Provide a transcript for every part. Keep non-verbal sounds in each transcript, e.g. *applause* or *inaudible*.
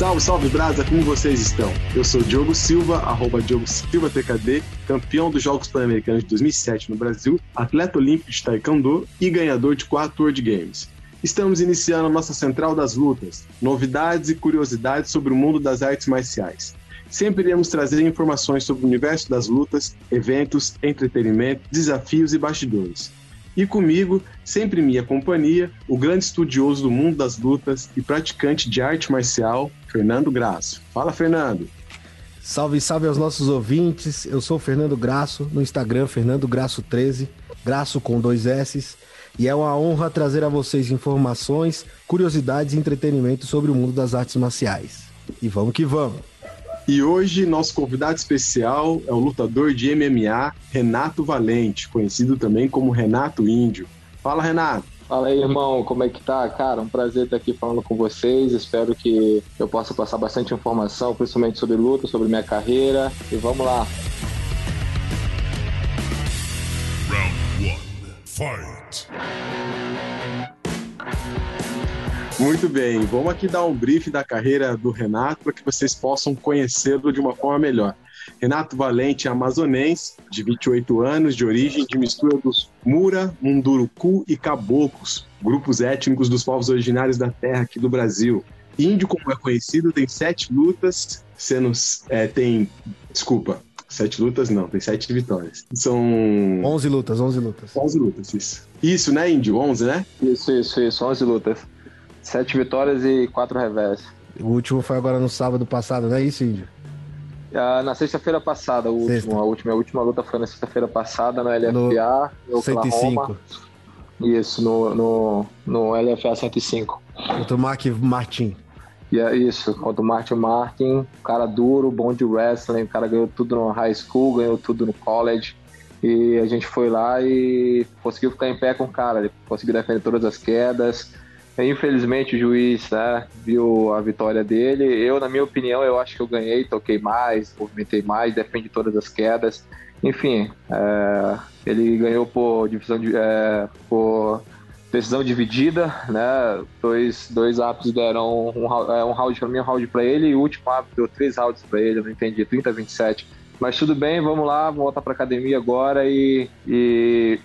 Salve, salve, Brasa, como vocês estão? Eu sou Diogo Silva, arroba Diogo Silva TKD, campeão dos Jogos Pan-Americanos de 2007 no Brasil, atleta olímpico de Taekwondo e ganhador de quatro World Games. Estamos iniciando a nossa Central das Lutas, novidades e curiosidades sobre o mundo das artes marciais. Sempre iremos trazer informações sobre o universo das lutas, eventos, entretenimento, desafios e bastidores. E comigo, sempre minha companhia, o grande estudioso do mundo das lutas e praticante de arte marcial, Fernando Graço. Fala, Fernando. Salve, salve aos nossos ouvintes. Eu sou Fernando Graço, no Instagram Fernando Graço 13, Graço com dois S. E é uma honra trazer a vocês informações, curiosidades e entretenimento sobre o mundo das artes marciais. E vamos que vamos! E hoje, nosso convidado especial é o lutador de MMA, Renato Valente, conhecido também como Renato Índio. Fala, Renato. Fala aí, irmão, como é que tá? Cara, um prazer estar aqui falando com vocês. Espero que eu possa passar bastante informação, principalmente sobre luta, sobre minha carreira. E vamos lá. Round 1. Fight. Muito bem, vamos aqui dar um brief da carreira do Renato para que vocês possam conhecê-lo de uma forma melhor. Renato Valente é amazonense, de 28 anos, de origem de mistura dos Mura, Munduruku e Caboclos, grupos étnicos dos povos originários da terra aqui do Brasil. Índio, como é conhecido, tem sete lutas, sendo é, tem, desculpa, sete lutas não, tem sete vitórias. São 11 lutas, 11 lutas. 11 lutas, isso. Isso, né, Índio? 11, né? Isso, isso, isso, 11 lutas. Sete vitórias e quatro revés. O último foi agora no sábado passado, não é isso, Índio? Ah, na sexta-feira passada, o último, a última, a última luta foi na sexta-feira passada no LFA, no 105. Isso, no, no, no LFA 105. Contra o Mark Martin. E é isso, contra o Martin Martin, cara duro, bom de wrestling, o cara ganhou tudo no high school, ganhou tudo no college. E a gente foi lá e conseguiu ficar em pé com o cara, ele conseguiu defender todas as quedas, Infelizmente o juiz né, viu a vitória dele. Eu, na minha opinião, eu acho que eu ganhei, toquei mais, movimentei mais, defendi todas as quedas. Enfim, é, ele ganhou por divisão de, é, por decisão dividida, né? Dois, dois árbitros deram um, é, um round para mim, um round para ele, e o último árbitro deu três rounds para ele, eu não entendi, 30 a 27. Mas tudo bem, vamos lá, voltar para academia agora e, e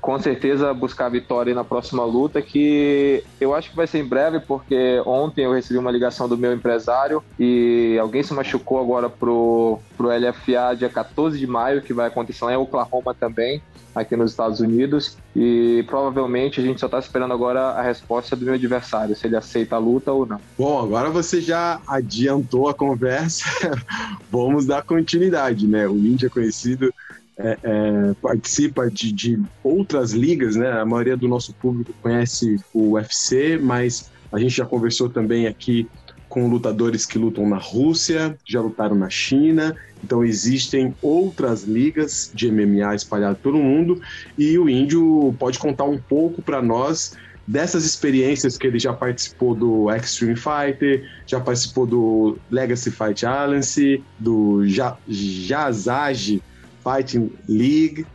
com certeza buscar a vitória na próxima luta, que eu acho que vai ser em breve, porque ontem eu recebi uma ligação do meu empresário e alguém se machucou agora pro, pro LFA dia 14 de maio, que vai acontecer lá em Oklahoma também aqui nos Estados Unidos e provavelmente a gente só está esperando agora a resposta do meu adversário, se ele aceita a luta ou não. Bom, agora você já adiantou a conversa, *laughs* vamos dar continuidade, né? O Índia é conhecido é, é, participa de, de, outras ligas, né? A maioria do nosso público conhece o UFC, mas a gente já conversou também aqui com lutadores que lutam na Rússia, já lutaram na China, então existem outras ligas de MMA espalhadas pelo mundo e o Índio pode contar um pouco para nós dessas experiências que ele já participou do Extreme Fighter, já participou do Legacy Fight Alliance, do Jazage Fighting League,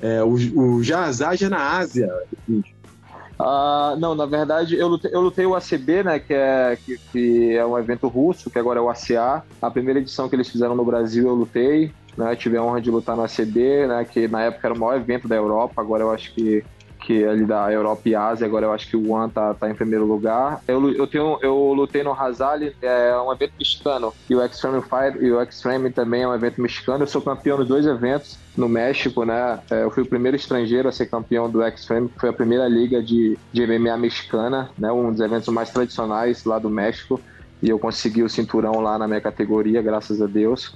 é, o, o Jazage é na Ásia, Índio. Uh, não, na verdade, eu lutei, eu lutei o ACB, né, que é, que, que, é um evento russo, que agora é o ACA. A primeira edição que eles fizeram no Brasil eu lutei, né, tive a honra de lutar no ACB, né, que na época era o maior evento da Europa, agora eu acho que que é ali da Europa e Ásia, agora eu acho que o One tá, tá em primeiro lugar. Eu, eu, tenho, eu lutei no Hazali, é um evento mexicano, e o Extreme Fight e o Extreme também é um evento mexicano. Eu sou campeão dos dois eventos no México, né? É, eu fui o primeiro estrangeiro a ser campeão do Extreme, que foi a primeira liga de, de MMA mexicana, né? Um dos eventos mais tradicionais lá do México. E eu consegui o cinturão lá na minha categoria, graças a Deus.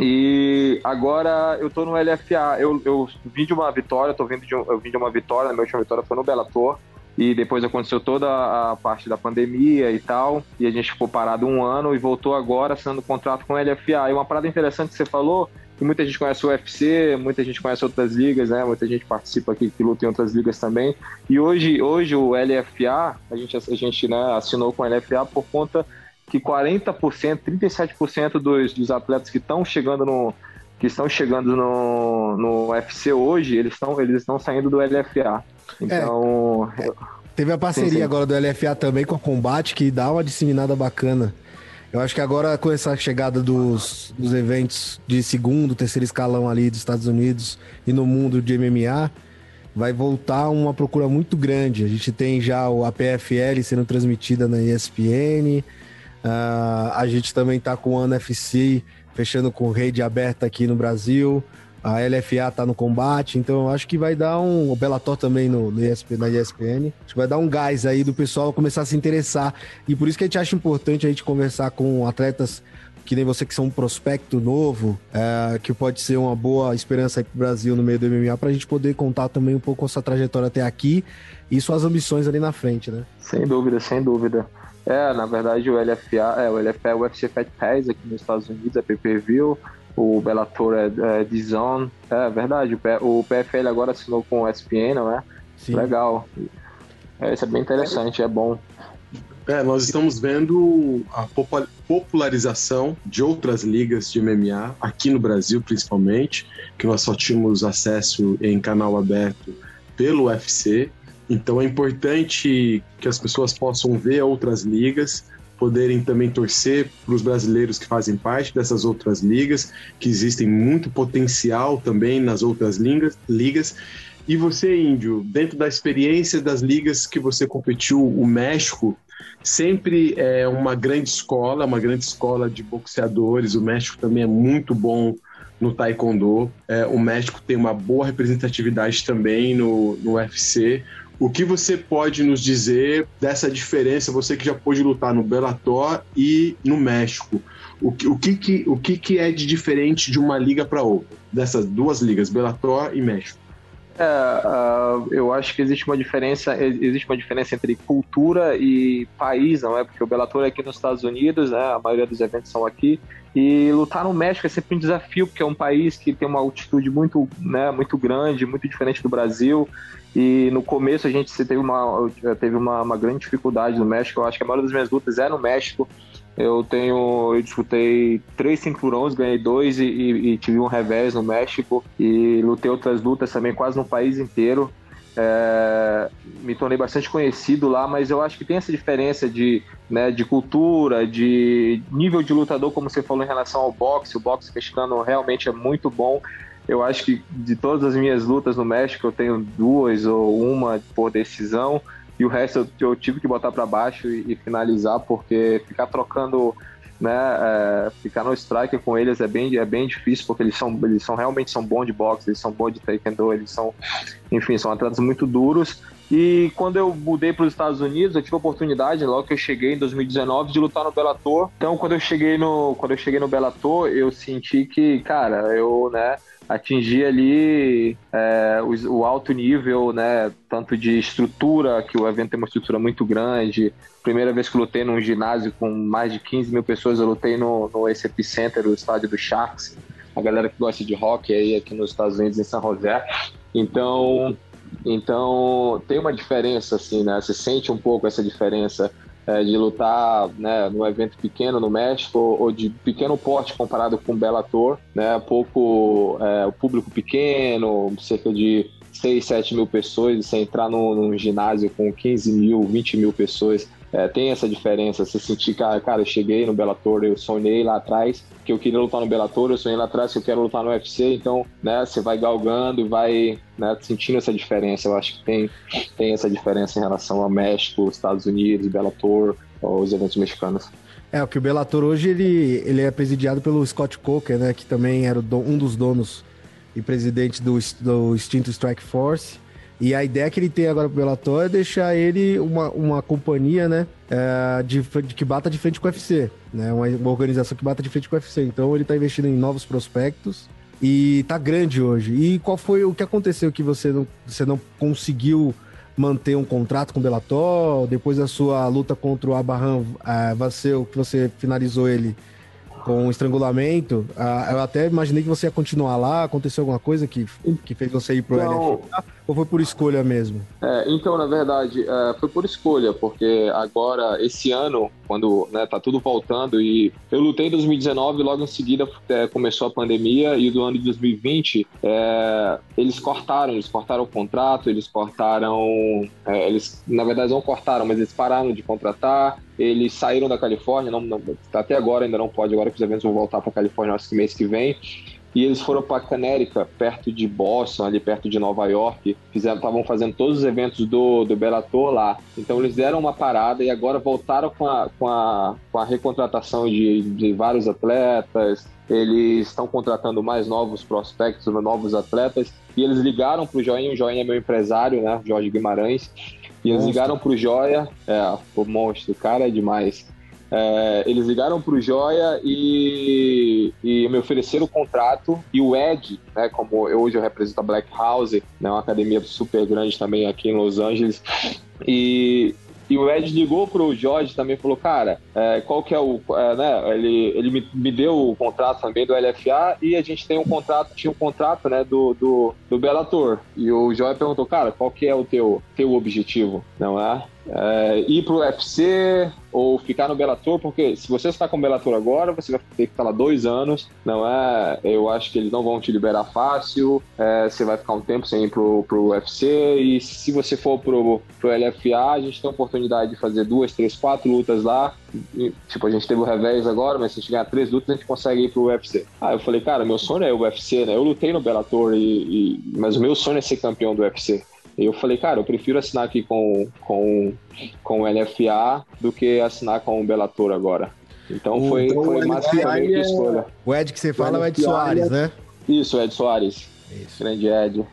E agora eu tô no LFA. Eu, eu vim de uma vitória, tô vindo de um, eu vim de uma vitória, minha última vitória foi no Bellator. E depois aconteceu toda a parte da pandemia e tal. E a gente ficou parado um ano e voltou agora assinando contrato com o LFA. E uma parada interessante que você falou, que muita gente conhece o UFC, muita gente conhece outras ligas, né? Muita gente participa aqui que luta em outras ligas também. E hoje, hoje o LFA, a gente, a gente né, assinou com o LFA por conta que 40%, 37% dos, dos atletas que estão chegando no que estão chegando no, no UFC hoje, eles estão eles estão saindo do LFA. Então, é, teve a parceria sim, sim. agora do LFA também com a Combate que dá uma disseminada bacana Eu acho que agora com essa chegada dos, dos eventos de segundo, terceiro escalão ali dos Estados Unidos e no mundo de MMA, vai voltar uma procura muito grande. A gente tem já o APFL sendo transmitida na ESPN, uh, a gente também tá com o NFC fechando com rede aberta aqui no Brasil a LFA tá no combate, então eu acho que vai dar um. O Bellator também no, no ESP, na ESPN. Acho que vai dar um gás aí do pessoal começar a se interessar. E por isso que a gente acha importante a gente conversar com atletas que nem você que são um prospecto novo, é, que pode ser uma boa esperança aí pro Brasil no meio do MMA, pra gente poder contar também um pouco a sua trajetória até aqui e suas ambições ali na frente, né? Sem dúvida, sem dúvida. É, na verdade o LFA, é, o LFA é o UFC Fight Pass aqui nos Estados Unidos, é pay-per-view o Bellator é, é Dizon. É verdade, o, PFL agora assinou com o ESPN, não é? Sim. Legal. É, isso é bem interessante, é bom. É, nós estamos vendo a popularização de outras ligas de MMA, aqui no Brasil principalmente, que nós só tínhamos acesso em canal aberto pelo UFC. Então é importante que as pessoas possam ver outras ligas, poderem também torcer para os brasileiros que fazem parte dessas outras ligas, que existem muito potencial também nas outras ligas. ligas. E você, Índio, dentro da experiência das ligas que você competiu, o México sempre é uma grande escola, uma grande escola de boxeadores. O México também é muito bom no Taekwondo. É, o México tem uma boa representatividade também no, no UFC. O que você pode nos dizer dessa diferença, você que já pôde lutar no Bellator e no México? O que, o que, que, o que, que é de diferente de uma liga para outra? Dessas duas ligas, Bellator e México? É, uh, eu acho que existe uma diferença, existe uma diferença entre cultura e país, não é? Porque o Bellator é aqui nos Estados Unidos, né? A maioria dos eventos são aqui. E lutar no México é sempre um desafio, porque é um país que tem uma altitude muito, né, muito grande, muito diferente do Brasil. E no começo a gente teve uma, teve uma, uma grande dificuldade no México. Eu acho que a maioria das minhas lutas é no México. Eu tenho, eu disputei três cinturões, ganhei dois e, e, e, tive um revés no México e lutei outras lutas também quase no país inteiro. É, me tornei bastante conhecido lá, mas eu acho que tem essa diferença de, né, de cultura, de nível de lutador, como você falou em relação ao boxe. O boxe mexicano realmente é muito bom. Eu acho que de todas as minhas lutas no México, eu tenho duas ou uma por decisão, e o resto eu, tive que botar para baixo e, e, finalizar, porque ficar trocando, né, é, ficar no strike com eles é bem, é bem difícil, porque eles são, eles são realmente são bons de boxe, eles são bons de taekwondo, eles são, enfim, são atletas muito duros. E quando eu mudei para os Estados Unidos, eu tive a oportunidade, logo que eu cheguei em 2019, de lutar no Bellator. Então, quando eu cheguei no, quando eu cheguei no Bellator, eu senti que, cara, eu, né, atingir ali é, o, o, alto nível, né, tanto de estrutura, que o evento tem uma estrutura muito grande. Primeira vez que lutei num ginásio com mais de 15 mil pessoas, eu lutei no, no ACP Center, o estádio do Sharks. A galera que gosta de rock aí aqui nos Estados Unidos, em São José. Então, então tem uma diferença, assim, né? Você sente um pouco essa diferença é, de lutar né, num evento pequeno no México ou de pequeno porte comparado com o Bellator, né, pouco é, o público pequeno, cerca de 6, 7 mil pessoas, você entrar num, num ginásio com 15 mil, 20 mil pessoas, é, tem essa diferença, você sentir, cara, cara, eu cheguei no Bellator, eu sonhei lá atrás que eu queria lutar no Bellator, eu sonhei lá atrás que eu quero lutar no UFC, então, né, você vai galgando e vai né, sentindo essa diferença. Eu acho que tem, tem essa diferença em relação ao México, Estados Unidos, Bellator, os eventos mexicanos. É, o que o Bellator hoje ele, ele é presidiado pelo Scott Coker, né, que também era um dos donos e presidente do, do extinto Strike Force. E a ideia que ele tem agora pro Bellator é deixar ele uma, uma companhia, né? É, de, de, que bata de frente com o UFC, né? Uma, uma, organização que bata de frente com o UFC. Então ele tá investindo em novos prospectos e tá grande hoje. E qual foi o que aconteceu que você não, você não conseguiu manter um contrato com o Bellator? Depois da sua luta contra o Abraham é, Vasseu, que você finalizou ele com estrangulamento, eu até imaginei que você ia continuar lá. Aconteceu alguma coisa que, que fez você ir pro não, ou foi por escolha mesmo? É, então, na verdade, é, foi por escolha, porque agora, esse ano, quando né, tá tudo voltando, e eu lutei em 2019, logo em seguida é, começou a pandemia, e do ano de 2020, é, eles cortaram, eles cortaram o contrato, eles cortaram, é, eles, na verdade, não cortaram, mas eles pararam de contratar, eles saíram da Califórnia, não, não, até agora ainda não pode, agora que os eventos vão voltar para a Califórnia, acho que mês que vem, e eles foram para Canérica, perto de Boston, ali perto de Nova York, fizeram, estavam fazendo todos os eventos do, do Bellator lá. Então eles deram uma parada e agora voltaram com a, com a, com a recontratação de, de vários atletas, eles estão contratando mais novos prospectos, novos atletas, e eles ligaram para o Joinha, o Joinha é meu empresário, né, Jorge Guimarães, e eles monstro. ligaram para o Joia, é, o monstro, o cara é demais. É, eles ligaram para o Joia e, e, me ofereceram o contrato. E o Ed, né, como eu, hoje eu represento a Black House, né, uma academia super grande também aqui em Los Angeles. E e o Ed ligou pro Jorge também falou, cara, é, qual que é o. É, né, ele ele me, me, deu o contrato também do LFA e a gente tem um contrato, tinha um contrato né, do, do, do Bellator. E o Jorge perguntou, cara, qual que é o teu, teu objetivo? Não é? é, ir pro UFC ou ficar no Bellator, porque se você está com o Bellator agora, você vai ter que estar lá dois anos, não é? Eu acho que eles não vão te liberar fácil, é, você vai ficar um tempo sem ir pro, pro UFC, e se você for pro, pro LFA, a gente tem a oportunidade de fazer duas, três, quatro lutas lá, e, tipo, a gente teve o revés agora, mas se a gente ganhar três lutas, a gente consegue ir pro UFC. Aí eu falei, cara, meu sonho é o UFC, né? Eu lutei no Bellator, e, e, mas o meu sonho é ser campeão do UFC. E eu falei, cara, eu prefiro assinar aqui com, com, com o LFA do que assinar com o Bellator agora. Então foi, então, foi basicamente a escolha. O Ed que você fala é o Ed Soares, né? Isso, o Ed Soares. Isso. Grande Ed.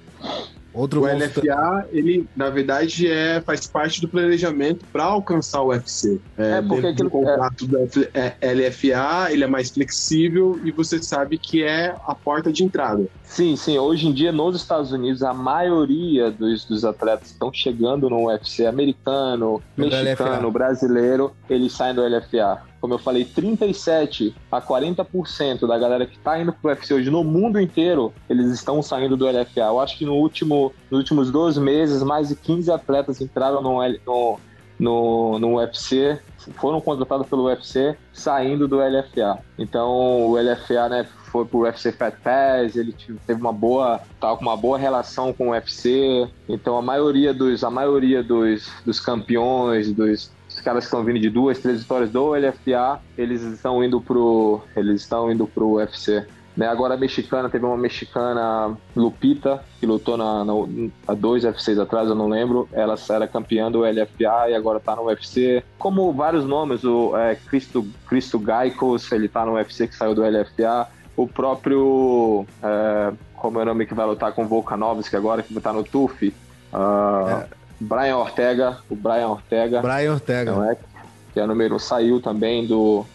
Outro o LFA, ele, na verdade, é, faz parte do planejamento para alcançar o UFC. É, é porque aquilo, o contrato é... do LFA, ele é mais flexível e você sabe que é a porta de entrada. Sim, sim. Hoje em dia, nos Estados Unidos, a maioria dos, dos atletas que estão chegando no UFC americano, mexicano, brasileiro, eles saem do LFA como eu falei, 37 a 40% da galera que está indo pro UFC hoje no mundo inteiro, eles estão saindo do LFA. Eu acho que no último, nos últimos dois meses, mais de 15 atletas entraram no, no, no, no UFC, foram contratados pelo UFC saindo do LFA. Então o LFA, né, foi pro UFC Fat Pass, ele teve uma boa, tava com uma boa relação com o UFC. Então a maioria dos, a maioria dos, dos campeões, dos os caras que estão vindo de duas, três vitórias do LFA, eles estão indo pro, eles estão indo pro UFC. Né, agora a mexicana, teve uma mexicana Lupita, que lutou na, na, há dois UFCs atrás, eu não lembro. Ela era campeã do LFA e agora tá no UFC. Como vários nomes, o é, Cristo, Cristo Gaikos, ele tá no UFC que saiu do LFA. O próprio, é, como é o nome que vai lutar com Volkanovski agora, que tá no TUF. Uh, é. Brian Ortega, o Brian Ortega. Brian Ortega. Não é? Que é número saiu também do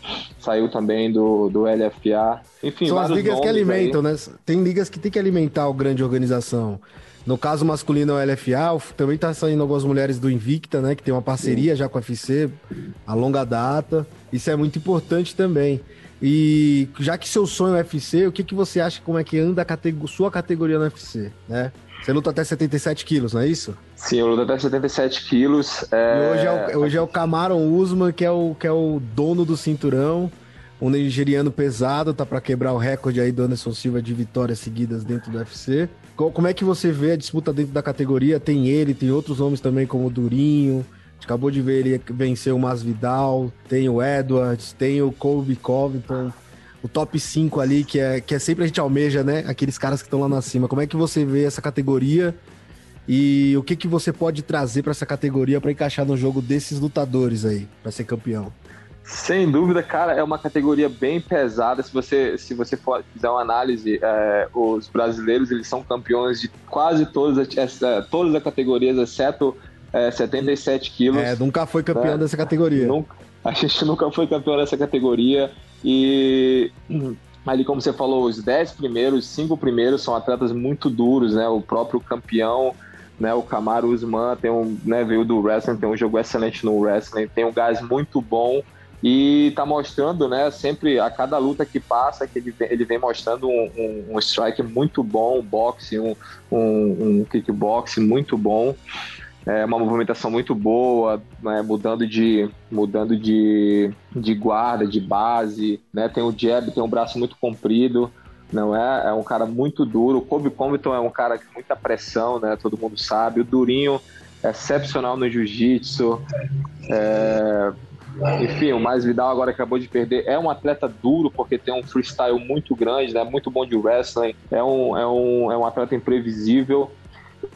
saiu também do, do LFA. Enfim, são as ligas que alimentam, aí. né? Tem ligas que tem que alimentar o grande organização. No caso masculino é o LFA, também está saindo algumas mulheres do Invicta, né? Que tem uma parceria Sim. já com a UFC a longa data. Isso é muito importante também. E já que seu sonho é UFC, o que, que você acha como é que anda a categoria, sua categoria no UFC, né? Você luta até 77 quilos, não é isso? Sim, eu luto até 77 quilos. É... Hoje, é o, hoje é o Cameron Usman, que é o, que é o dono do cinturão. Um nigeriano pesado, tá para quebrar o recorde aí do Anderson Silva de vitórias seguidas dentro do UFC. Como é que você vê a disputa dentro da categoria? Tem ele, tem outros nomes também, como o Durinho. A gente acabou de ver ele vencer o Masvidal, tem o Edwards, tem o Colby Covington o top 5 ali, que é, que é sempre a gente almeja, né? Aqueles caras que estão lá na cima. Como é que você vê essa categoria e o que, que você pode trazer para essa categoria para encaixar no jogo desses lutadores aí, para ser campeão? Sem dúvida, cara, é uma categoria bem pesada. Se você, se você for, fizer uma análise, é, os brasileiros eles são campeões de quase todas, as, é, todas as categorias, exceto é, 77 quilos. É, nunca foi campeão né? dessa categoria. Nunca, *laughs* a gente nunca foi campeão dessa categoria. E ali, como você falou, os 10 primeiros, os 5 primeiros são atletas muito duros, né? O próprio campeão, né? O Camaro Usman tem um, né? Veio do wrestling, tem um jogo excelente no wrestling, tem um gás muito bom. e tá mostrando, né, sempre a cada luta que passa, que ele, ele vem mostrando um, um, um strike muito bom, um boxe, um, um, um muito bom, é uma movimentação muito boa, né, mudando de mudando de, de guarda, de base, né, tem o jab, tem um braço muito comprido, não é? É um cara muito duro. O Kobe Covington é um cara com muita pressão, né? Todo mundo sabe. O Durinho é excepcional no jiu-jitsu. É, enfim, o Mais Vidal agora acabou de perder. É um atleta duro, porque tem um freestyle muito grande, né? Muito bom de wrestling. É um, é um, é um atleta imprevisível.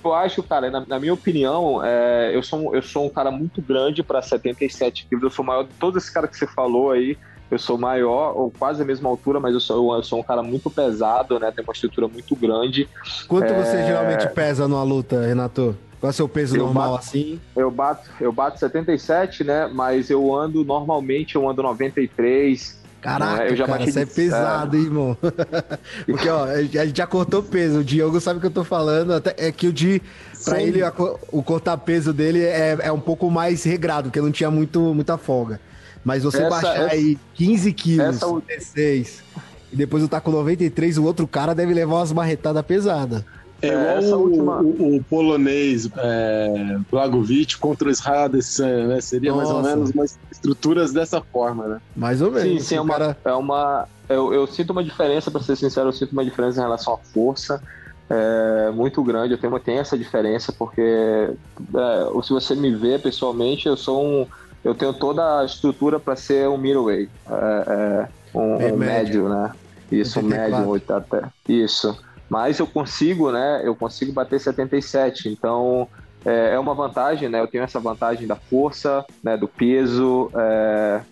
Eu acho, cara, na, na minha opinião, é, eu, sou, eu sou um cara muito grande para 77 quilos. Eu sou maior de todos esses caras que você falou aí. Eu sou maior, ou quase a mesma altura, mas eu sou, eu sou um cara muito pesado, né? Tem uma estrutura muito grande. Quanto é... você geralmente pesa numa luta, Renato? Qual é o seu peso eu normal bato, assim? Eu bato, eu bato 77, né? Mas eu ando normalmente, eu ando 93. Caraca, eu já cara, você é pesado, hein, irmão? *laughs* Porque, ó, a gente já cortou peso. O Diogo sabe o que eu tô falando. Até, é que o Di, pra Sim. ele, o cortar peso dele é, é um pouco mais regrado, porque não tinha muito, muita folga. Mas você essa, baixar essa, aí 15 quilos, essa... 16, e depois eu tá com 93, o outro cara deve levar umas marretadas pesadas. É, é igual o, última... o, o, polonês é, Blagovic contra o Israel Adesanya, né? Seria Nossa. mais ou menos umas estruturas dessa forma, né? Mais ou menos. Sim, sim, é uma, cara... é uma eu, eu, sinto uma diferença, para ser sincero, eu sinto uma diferença em relação à força. É, muito grande, eu tenho, tenho essa diferença, porque é, se você me vê pessoalmente, eu sou um. Eu tenho toda a estrutura para ser um middleweight, é, é um, um médio. médio, né? Isso, um médio, até. Isso mas eu consigo, né? Eu consigo bater 77, então é, é uma vantagem, né? Eu tenho essa vantagem da força, né? Do peso. É...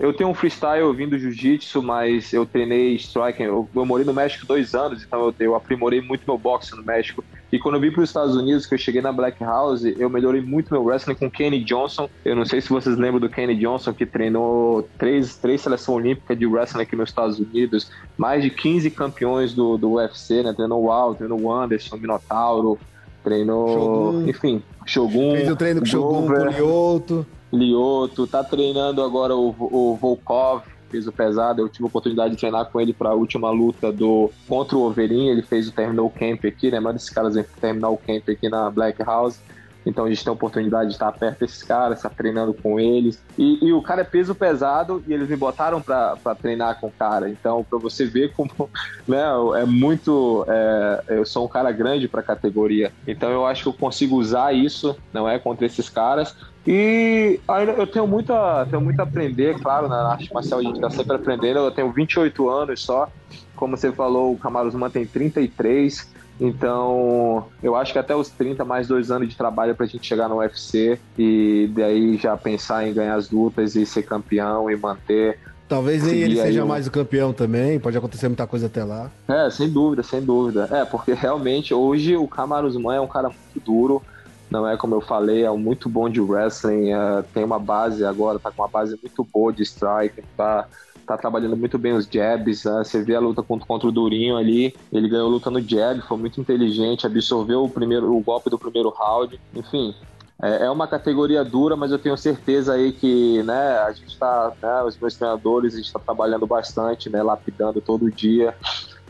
Eu tenho um freestyle vindo do jiu-jitsu, mas eu treinei striking. Eu, eu morei no México dois anos, então eu, eu aprimorei muito meu boxe no México. E quando eu vim para os Estados Unidos, que eu cheguei na Black House, eu melhorei muito meu wrestling com Kenny Johnson. Eu não sei se vocês lembram do Kenny Johnson, que treinou três, três seleções olímpicas de wrestling aqui nos Estados Unidos, mais de 15 campeões do, do UFC, né? Treinou o treinou o Anderson, o Minotauro, treinou, Shogun. enfim, Shogun. Fez o treino com Shogun, com Lioto. Lioto, tá treinando agora o, o Volkov, peso pesado. Eu tive a oportunidade de treinar com ele para a última luta do contra o Overin. Ele fez o terminou camp aqui, né? Mas esses caras vêm terminar o camp aqui na Black House. Então a gente tem a oportunidade de estar perto desses caras, estar treinando com eles. E, e o cara é peso pesado e eles me botaram para treinar com o cara. Então, para você ver como *laughs* né, é muito. É, eu sou um cara grande para a categoria. Então eu acho que eu consigo usar isso, não é? Contra esses caras. E ainda eu tenho muita, tenho muito a aprender, claro, na arte marcial a gente está sempre aprendendo. Eu tenho 28 anos só. Como você falou, o Camaruzman tem 33. Então, eu acho que até os 30, mais dois anos de trabalho para a gente chegar no UFC e daí já pensar em ganhar as lutas e ser campeão e manter. Talvez nem ele seja mais o campeão também, pode acontecer muita coisa até lá. É, sem dúvida, sem dúvida. É, porque realmente hoje o Camaruzman é um cara muito duro, não é como eu falei, é um muito bom de wrestling, é, tem uma base agora, tá com uma base muito boa de strike, tá, tá trabalhando muito bem os jabs, né? você vê a luta contra, contra o Durinho ali, ele ganhou luta no jab, foi muito inteligente, absorveu o primeiro o golpe do primeiro round, enfim, é, é uma categoria dura, mas eu tenho certeza aí que, né, a gente tá, né, os meus treinadores, a gente está trabalhando bastante, né, lapidando todo dia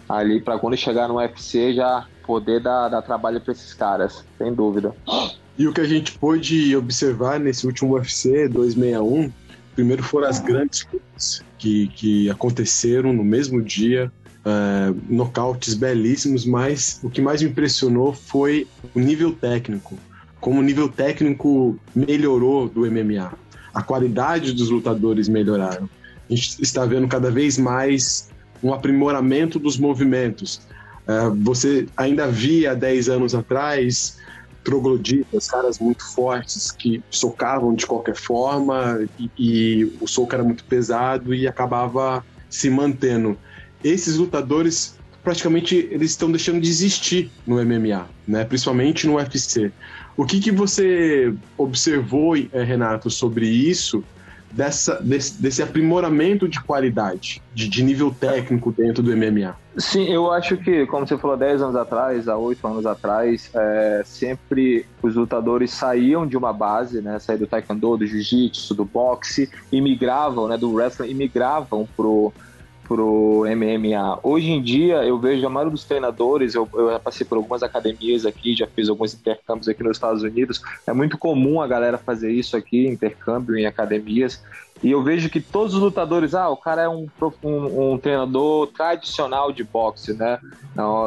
ali para quando chegar no UFC já poder dar, dar trabalho para esses caras, sem dúvida. E o que a gente pôde observar nesse último UFC 261, primeiro foram as grandes lutas que, que aconteceram no mesmo dia, uh, nocautes belíssimos, mas o que mais me impressionou foi o nível técnico, como o nível técnico melhorou do MMA. A qualidade dos lutadores melhoraram. A gente está vendo cada vez mais um aprimoramento dos movimentos. Uh, você ainda via 10 anos atrás trogloditas, caras muito fortes que socavam de qualquer forma e, e, o soco era muito pesado e acabava se mantendo. Esses lutadores praticamente eles estão deixando de existir no MMA, né? principalmente no UFC. O que, que você observou, eh, Renato, sobre isso dessa, desse, desse aprimoramento de qualidade, de, de, nível técnico dentro do MMA? Sim, eu acho que, como você falou, 10 anos atrás, há 8 anos atrás, é, sempre os lutadores saíam de uma base, né? Saíam do taekwondo, do jiu-jitsu, do boxe, e migravam, né? Do wrestling, e migravam pro pro MMA. Hoje em dia, eu vejo a maioria dos treinadores, eu, eu já passei por algumas academias aqui, já fiz alguns intercâmbios aqui nos Estados Unidos, é muito comum a galera fazer isso aqui, intercâmbio em academias, e eu vejo que todos os lutadores, ah, o cara é um, um, um treinador tradicional de boxe, né,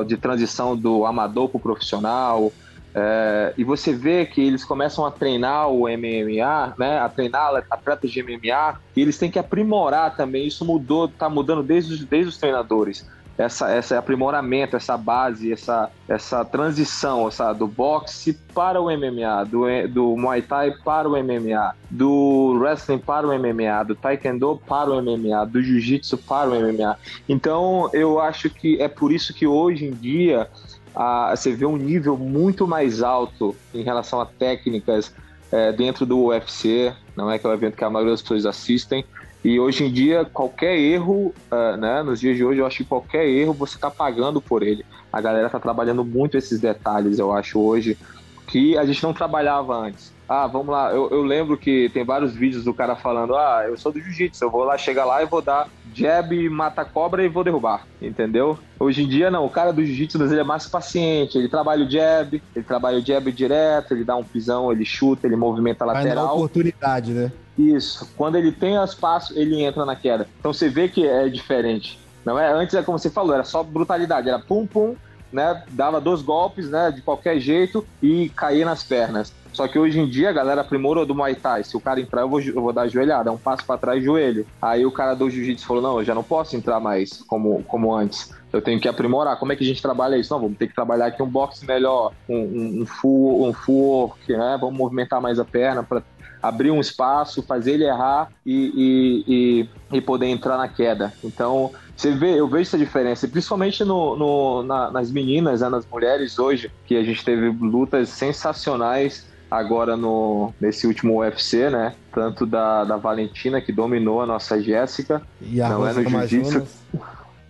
de transição do amador pro profissional, é, e você vê que eles começam a treinar o MMA, né, a treinar atletas de MMA, e eles têm que aprimorar também. Isso mudou, está mudando desde os, desde os treinadores. Essa, essa aprimoramento, essa base, essa, essa transição essa, do boxe para o MMA, do, do Muay Thai para o MMA, do wrestling para o MMA, do Taekwondo para o MMA, do Jiu-Jitsu para o MMA. Então, eu acho que é por isso que hoje em dia a, você vê um nível muito mais alto em relação a técnicas é, dentro do UFC, não é que é um evento que a maioria das pessoas assistem. E hoje em dia, qualquer erro, uh, né, nos dias de hoje, eu acho que qualquer erro você está pagando por ele. A galera está trabalhando muito esses detalhes, eu acho, hoje, que a gente não trabalhava antes. Ah, vamos lá, eu, eu lembro que tem vários vídeos do cara falando: ah, eu sou do jiu-jitsu, eu vou lá, chegar lá e vou dar jab, mata cobra e vou derrubar, entendeu? Hoje em dia, não, o cara do jiu-jitsu ele é mais paciente, ele trabalha o jab, ele trabalha o jab direto, ele dá um pisão, ele chuta, ele movimenta a lateral. Vai oportunidade, né? Isso. Quando ele tem as passos, ele entra na queda. Então você vê que é diferente. Não é? Antes é como você falou, era só brutalidade, era pum pum, né? Dava dois golpes, né? De qualquer jeito e caía nas pernas. Só que hoje em dia a galera aprimorou do Muay Thai. Se o cara entrar, eu vou, eu vou dar joelhada, um passo para trás, joelho. Aí o cara do Jiu-Jitsu falou: não, eu já não posso entrar mais como, como antes. Eu tenho que aprimorar. Como é que a gente trabalha isso? Não, vamos ter que trabalhar aqui um boxe melhor, um, um, um full, um full work, né? Vamos movimentar mais a perna para abrir um espaço, fazer ele errar e, e, e, e, poder entrar na queda. Então, você vê, eu vejo essa diferença, principalmente no, no na, nas meninas, né, nas mulheres hoje, que a gente teve lutas sensacionais agora no, nesse último UFC, né? Tanto da, da Valentina, que dominou a nossa Jéssica, e a não é no jiu-jitsu.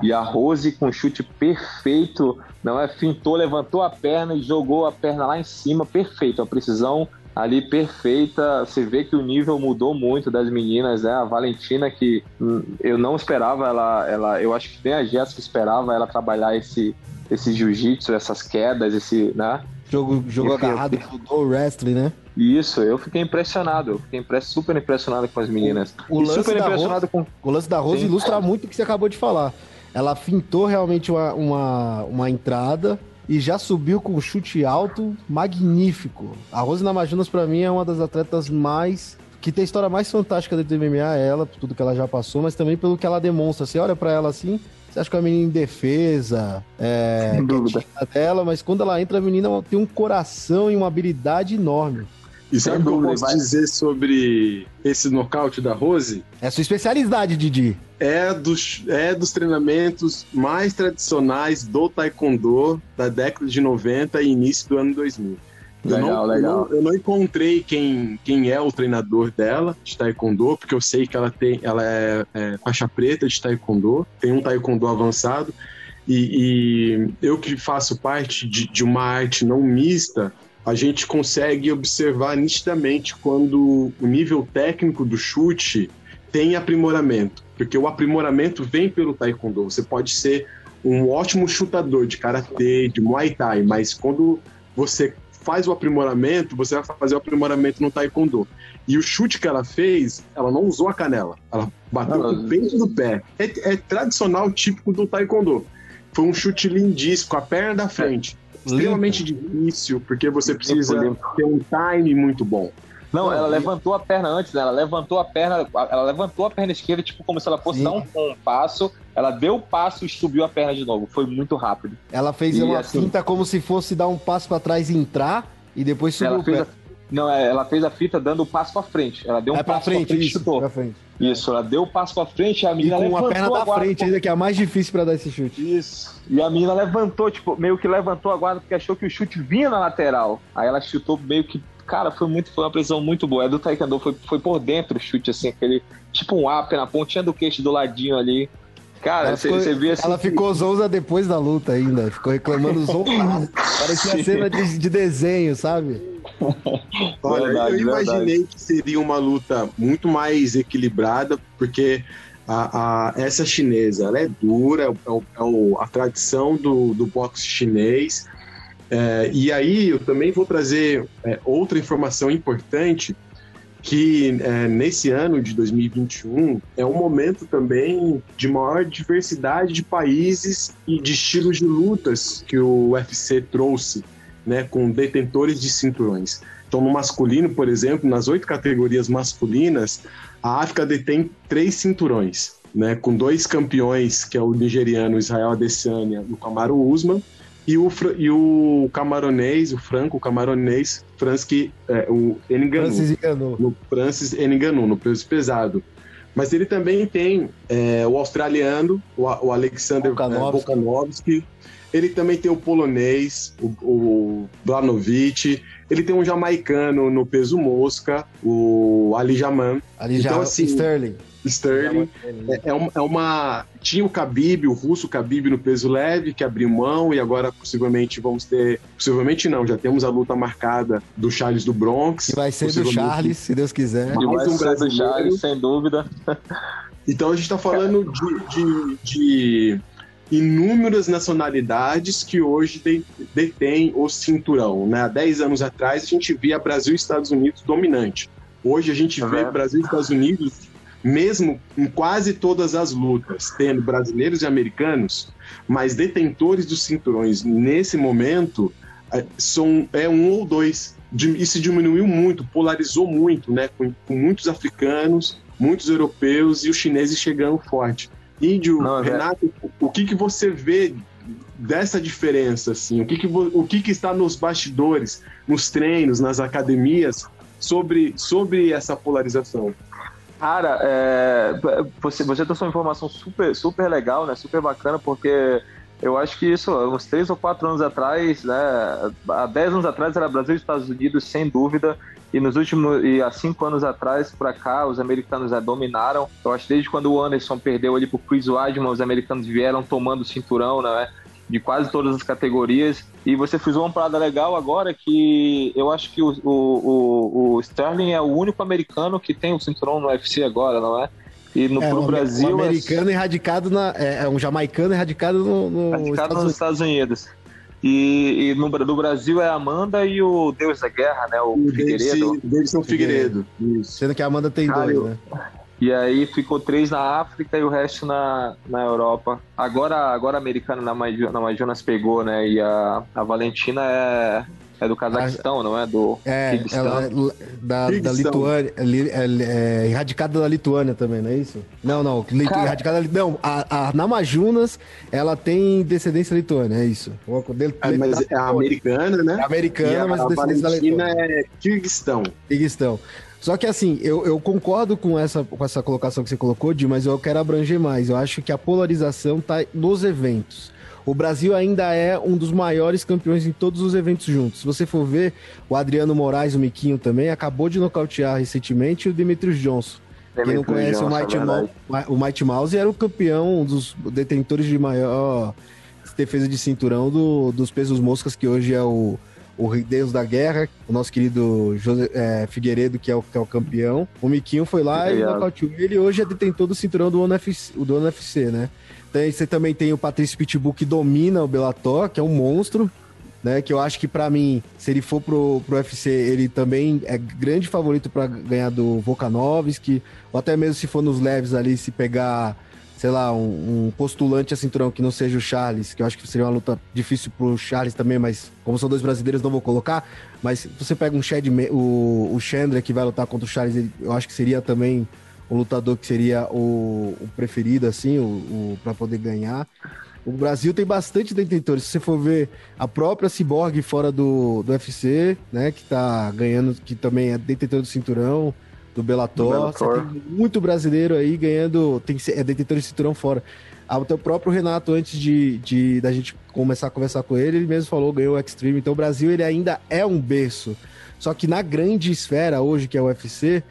E a Rose com chute perfeito, não é? Fintou, levantou a perna e jogou a perna lá em cima, perfeito. A precisão ali perfeita. Você vê que o nível mudou muito das meninas, né? A Valentina, que hum, eu não esperava, ela, ela eu acho que nem a Jéssica esperava ela trabalhar esse, esse jiu-jitsu, essas quedas, esse, né? Jogo, jogo agarrado do wrestling, né? Isso, eu fiquei impressionado. Eu fiquei super impressionado com as meninas. O, o lance super impressionado Rose, com. O lance da Rose Sim. ilustra muito o que você acabou de falar. Ela fintou realmente uma, uma, uma entrada e já subiu com um chute alto magnífico. A Rose Namajunas, para mim, é uma das atletas mais. que tem a história mais fantástica dentro do MMA, é ela, por tudo que ela já passou, mas também pelo que ela demonstra. Você olha para ela assim, você acha que é uma menina indefesa, é, Sem dúvida. dela, mas quando ela entra, a menina tem um coração e uma habilidade enorme. E sabe o que eu posso dizer sobre esse nocaute da Rose? É a sua especialidade, Didi. É dos, é dos treinamentos mais tradicionais do Taekwondo da década de 90 e início do ano 2000. Legal, eu não, legal. Eu não, eu não, encontrei quem, quem é o treinador dela de taekwondo, porque eu sei que ela tem, ela é, é faixa preta de taekwondo, tem um taekwondo avançado, e, e eu que faço parte de, de, uma arte não mista, a gente consegue observar nitidamente quando o nível técnico do chute tem aprimoramento, porque o aprimoramento vem pelo taekwondo. Você pode ser um ótimo chutador de karatê, de muay thai, mas quando você faz o aprimoramento, você vai fazer o aprimoramento no taekwondo. E o chute que ela fez, ela não usou a canela, ela bateu com o peito do pé. É, é, tradicional, típico do taekwondo. Foi um chute lindíssimo, com a perna da frente. É. Extremamente difícil, porque você precisa ter um time muito bom. Não, ela levantou a perna antes, né? Ela levantou a perna, ela levantou a perna esquerda, tipo, como se ela fosse Sim. dar um, um, passo. Ela deu o passo e subiu a perna de novo. Foi muito rápido. Ela fez e, uma assim, finta como se fosse dar um passo para trás e entrar, e depois subiu o pé. Não, é, ela fez a fita dando o passo para frente. Ela deu um é passo para frente, frente isso, e chutou. Frente. Isso, ela deu o passo para frente, a menina e com a perna da frente ainda que é a mais difícil para dar esse chute. Isso. E a menina levantou, tipo, meio que levantou a guarda porque achou que o chute vinha na lateral. Aí ela chutou meio que cara, foi muito, foi uma precisão muito boa. É do Taekwondo, foi, foi por dentro o chute, assim, aquele tipo um up na pontinha do queixo do ladinho ali. Cara, você, via assim. Ela ficou zonza depois da luta ainda. Ficou reclamando *laughs* zonza. Parecia cena de, de desenho, sabe? Olha, verdade, eu imaginei verdade. que seria uma luta muito mais equilibrada, porque a, a, essa chinesa ela é dura, é, é, a tradição do, do boxe chinês. É, e aí eu também vou trazer é, outra informação importante que é, nesse ano de 2021 é um momento também de maior diversidade de países e de estilos de lutas que o UFC trouxe, né, com detentores de cinturões. Então, no masculino, por exemplo, nas oito categorias masculinas, a África detém três cinturões, né, com dois campeões, que é o nigeriano Israel Adesanya e o Kamaru Usman, e o, e o camaronês, o franco camaronês, Francis, é, o Enganu, Francis Enganu. No Francis Enganu, no peso pesado. Mas ele também tem é, o australiano, o, o Alexander Volkanovski. Ele também tem o polonês, o, o Blanovic. Ele tem um jamaicano no peso mosca, o Ali Jaman. Ali então, assim, Sterling. Sterling. É, é, uma, é, uma, Tinha o Khabib, o russo Khabib no peso leve, que abriu mão, e agora possivelmente vamos ter. Possivelmente não, já temos a luta marcada do Charles do Bronx. Que vai ser do Charles, se Deus quiser. Mais vai um ser do Charles, sem dúvida. Então a gente está falando de, de, de, inúmeras nacionalidades que hoje detêm o cinturão. Né? Há 10 anos atrás a gente via Brasil e Estados Unidos dominante. Hoje a gente vê Brasil e Estados Unidos mesmo em quase todas as lutas, tendo brasileiros e americanos, mas detentores dos cinturões nesse momento é, são é um ou dois. Isso diminuiu muito, polarizou muito, né? Com, com muitos africanos, muitos europeus e os chineses chegando forte. Índio, Não, é Renato, é... o que, que você vê dessa diferença, assim? O que, que, o que, que está nos bastidores, nos treinos, nas academias, sobre, sobre essa polarização? Cara, é, você, você trouxe uma informação super, super legal, né? Super bacana, porque eu acho que isso, uns três ou quatro anos atrás, né? Há dez anos atrás era Brasil e Estados Unidos, sem dúvida. E nos últimos, e há cinco anos atrás, para cá, os americanos já dominaram. Eu acho que desde quando o Anderson perdeu ali pro Chris Weidman, os americanos vieram tomando o cinturão, né? de quase todas as categorias. E você fez uma parada legal agora que eu acho que o, o, o, Sterling é o único americano que tem o cinturão no UFC agora, não é? E no é, Brasil. Um americano é... erradicado na. É, é, um jamaicano erradicado no, no erradicado Estados nos Estados Unidos. E, e no, no, Brasil é a Amanda e o Deus da Guerra, né? O, o Figueiredo. Davidson Figueiredo. Figueiredo. Sendo que a Amanda tem Cara, dois, né? E aí ficou três na África e o resto na, na Europa. Agora, agora a americana na, na Majonas pegou, né? E a, a Valentina é, é do Cazaquistão, não é? Do é, ela é da, da Lituânia, é, é, erradicada da Lituânia também, não é isso? Não, não, Cara... erradicada da Não, a, a Namajunas, ela tem descendência lituana, é isso. É, mas é americana, né? É americana, mas a descendência da Lituânia. é Kirguistão. Kirguistão. Só que assim, eu, eu concordo com essa, com essa colocação que você colocou, Di, mas eu quero abranger mais. Eu acho que a polarização tá nos eventos. O Brasil ainda é um dos maiores campeões em todos os eventos juntos. Se você for ver, o Adriano Moraes, o Miquinho também, acabou de nocautear recentemente o Demetrius Johnson. Quem não conhece Johnson, o, Mighty é o Mighty Mouse era o campeão, um dos detentores de maior defesa de cinturão do, dos pesos moscas, que hoje é o o Deus da Guerra, o nosso querido José, é, Figueiredo, que é, o, que é o campeão. O Miquinho foi lá e nocauteou ele. Hoje é detentor do cinturão do NFC, do NFC né? Então, você também tem o Patrício Pitbull, que domina o Bellator, que é um monstro. Né, que eu acho que para mim, se ele for pro, pro UFC, ele também é grande favorito para ganhar do Volkanovski, ou até mesmo se for nos leves ali, se pegar sei lá, um, um, postulante a cinturão que não seja o Charles, que eu acho que seria uma luta difícil pro Charles também, mas como são dois brasileiros, não vou colocar. Mas você pega um Chad, o, o Chandler que vai lutar contra o Charles, eu acho que seria também o lutador que seria o, o preferido, assim, o, o para poder ganhar. O Brasil tem bastante detentores. Se você for ver a própria Cyborg fora do, do UFC, né, que tá ganhando, que também é detentor do cinturão do Bellator. Bellator. Você tem muito brasileiro aí ganhando, tem é detentor de cinturão fora. o teu próprio Renato, antes de, de da gente começar a conversar com ele, ele mesmo falou, ganhou o Extreme. Então o Brasil ele ainda é um berço. Só que na grande esfera hoje, que é o UFC,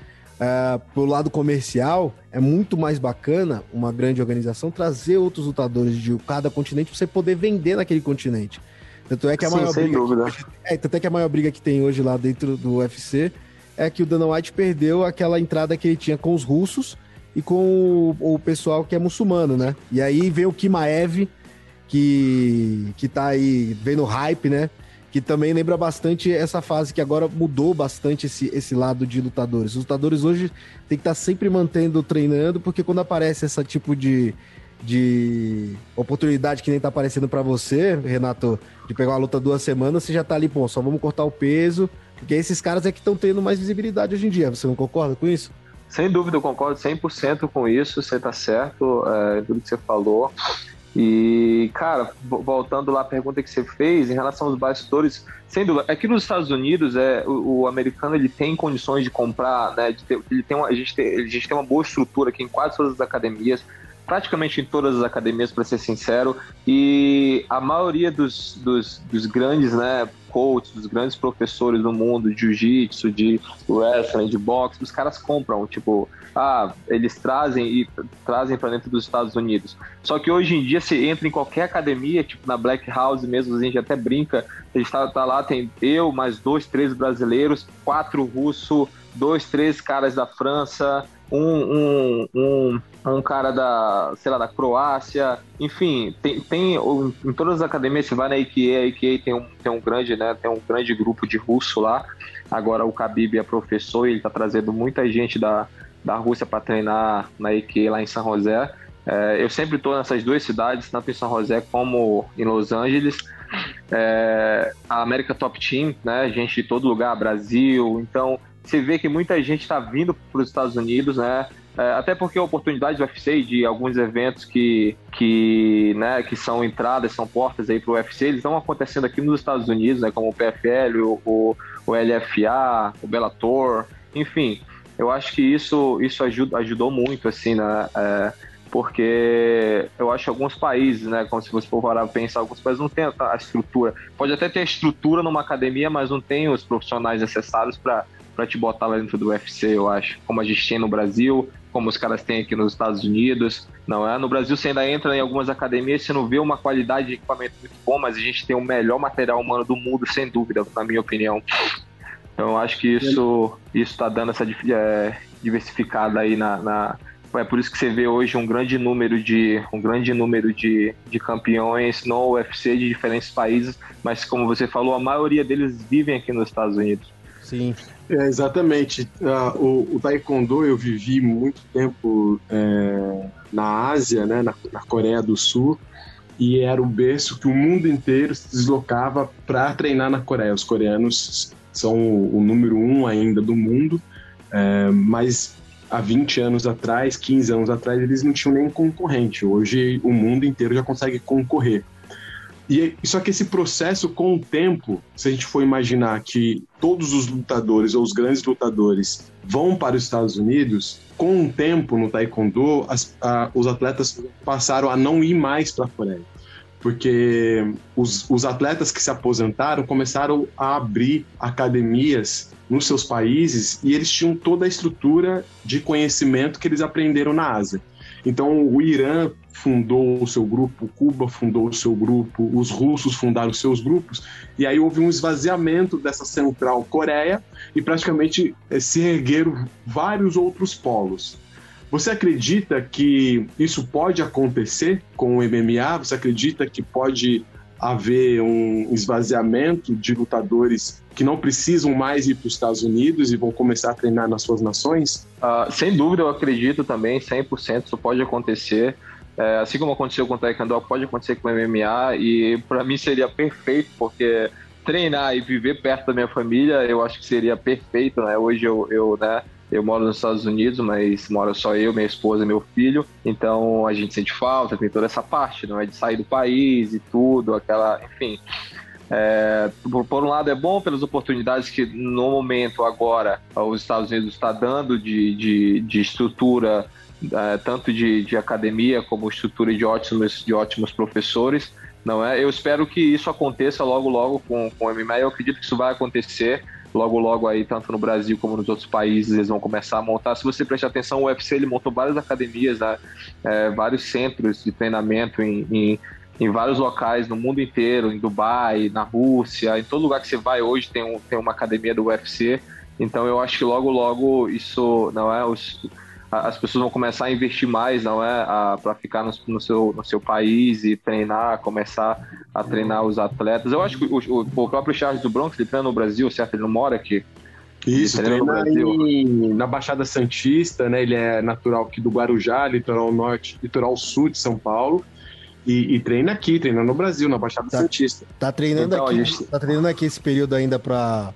uh, pro lado comercial, é muito mais bacana uma grande organização trazer outros lutadores de cada continente para você poder vender naquele continente. Tanto é que a Sim, maior briga que, é, tanto é que a maior briga que tem hoje lá dentro do UFC é que o Dana White perdeu aquela entrada que ele tinha com os russos e com o, o pessoal que é muçulmano, né? E aí vem o Kimaev, que, que tá aí vendo hype, né? Que também lembra bastante essa fase que agora mudou bastante esse, esse lado de lutadores. Os lutadores hoje tem que estar sempre mantendo treinando, porque quando aparece esse tipo de, de oportunidade que nem tá aparecendo para você, Renato, de pegar uma luta duas semanas, você já tá ali, pô, só vamos cortar o peso, porque esses caras é que estão tendo mais visibilidade hoje em dia. Você não concorda com isso? Sem dúvida, eu concordo 100% com isso, você tá certo, é, tudo que você falou. E, cara, voltando lá à pergunta que você fez, em relação aos bastidores, sem dúvida, aqui nos Estados Unidos, é, o, o americano ele tem condições de comprar, né, de ter, ele tem uma, a, gente tem, a gente tem uma boa estrutura aqui em quase todas as academias, praticamente em todas as academias, para ser sincero, e a maioria dos, dos, dos, grandes né, coaches, dos grandes professores do mundo, de jiu-jitsu, de wrestling, de boxe, os caras compram, tipo, ah, eles trazem e trazem para dentro dos Estados Unidos. Só que hoje em dia você entra em qualquer academia, tipo na Black House mesmo, a gente até brinca, a gente tá, tá lá, tem eu, mais dois, três brasileiros, quatro russos, dois, três caras da França, um, um, um, um, cara da, sei lá, da Croácia, enfim, tem, tem em todas as academias, você vai na IKEA, a IKEA tem um, tem um grande, né, tem um grande grupo de russo lá, agora o Khabib é professor e ele tá trazendo muita gente da, da Rússia para treinar na IKEA lá em São José, é, eu sempre estou nessas duas cidades, tanto em São José como em Los Angeles, é, a América Top Team, né, gente de todo lugar, Brasil, então você vê que muita gente está vindo para os Estados Unidos, né? É, até porque a oportunidade do UFC de alguns eventos que, que, né, que são entradas, são portas aí para o UFC, eles estão acontecendo aqui nos Estados Unidos, né, como o PFL, o, o, o LFA, o Bellator, enfim. Eu acho que isso, isso ajuda, ajudou muito, assim, né? É, porque eu acho que alguns países, né, como se você for parar pensar, alguns países não têm a estrutura. Pode até ter estrutura numa academia, mas não tem os profissionais necessários para para te botar lá dentro do UFC, eu acho. Como a gente tem no Brasil, como os caras têm aqui nos Estados Unidos. Não é? No Brasil você ainda entra em algumas academias, você não vê uma qualidade de equipamento muito bom, mas a gente tem o melhor material humano do mundo, sem dúvida, na minha opinião. Então eu acho que isso está dando essa é, diversificada aí na, na, é por isso que você vê hoje um grande número de um grande número de, de campeões no UFC de diferentes países, mas como você falou, a maioria deles vivem aqui nos Estados Unidos. Sim. É, exatamente. Uh, o, o, Taekwondo eu vivi muito tempo é, na Ásia, né, na, na, Coreia do Sul, e era o berço que o mundo inteiro se deslocava para treinar na Coreia. Os coreanos são o, o número um ainda do mundo, é, mas há 20 anos atrás, 15 anos atrás, eles não tinham nem concorrente. Hoje o mundo inteiro já consegue concorrer. E só que esse processo, com o tempo, se a gente for imaginar que todos os lutadores ou os grandes lutadores vão para os Estados Unidos, com o tempo no Taekwondo, as, a, os atletas passaram a não ir mais para a Coreia. Porque os, os atletas que se aposentaram começaram a abrir academias nos seus países e eles tinham toda a estrutura de conhecimento que eles aprenderam na Ásia. Então, o Irã fundou o seu grupo, Cuba fundou o seu grupo, os russos fundaram seus grupos, e aí houve um esvaziamento dessa central Coreia e praticamente eh, se ergueram vários outros polos. Você acredita que isso pode acontecer com o MMA? Você acredita que pode haver um esvaziamento de lutadores que não precisam mais ir para os Estados Unidos e vão começar a treinar nas suas nações? Uh, sem dúvida, eu acredito também, 100% isso pode acontecer. É, assim como aconteceu com o Taekwondo, pode acontecer com o MMA e para mim seria perfeito, porque treinar e viver perto da minha família, eu acho que seria perfeito, né? Hoje eu, eu né, eu moro nos Estados Unidos, mas mora só eu, minha esposa e meu filho. Então a gente sente falta, tem toda essa parte, não é? De sair do país e tudo, aquela. Enfim. É, por, por, um lado é bom pelas oportunidades que no momento agora os Estados Unidos está dando de, de, de estrutura tanto de, de academia como estrutura de ótimos, de ótimos professores, não é? Eu espero que isso aconteça logo, logo com, com o MMA. Eu acredito que isso vai acontecer logo, logo aí, tanto no Brasil como nos outros países, eles vão começar a montar. Se você prestar atenção, o UFC ele montou várias academias, né? é, vários centros de treinamento em, em, em, vários locais no mundo inteiro, em Dubai, na Rússia, em todo lugar que você vai hoje tem, um, tem uma academia do UFC. Então eu acho que logo, logo isso não é os as pessoas vão começar a investir mais, não é, para ficar no, no, seu, no seu país e treinar, começar a treinar os atletas. Eu acho que o, o, o próprio Charles do Bronx, ele treina no Brasil, certo? Ele não mora aqui. Isso, ele treina, treina aí na Baixada Santista, né? Ele é natural aqui do Guarujá, litoral norte, litoral sul de São Paulo. E, e treina aqui, treina no Brasil, na Baixada tá, Santista. Tá treinando então, aqui, gente... tá treinando aqui esse período ainda para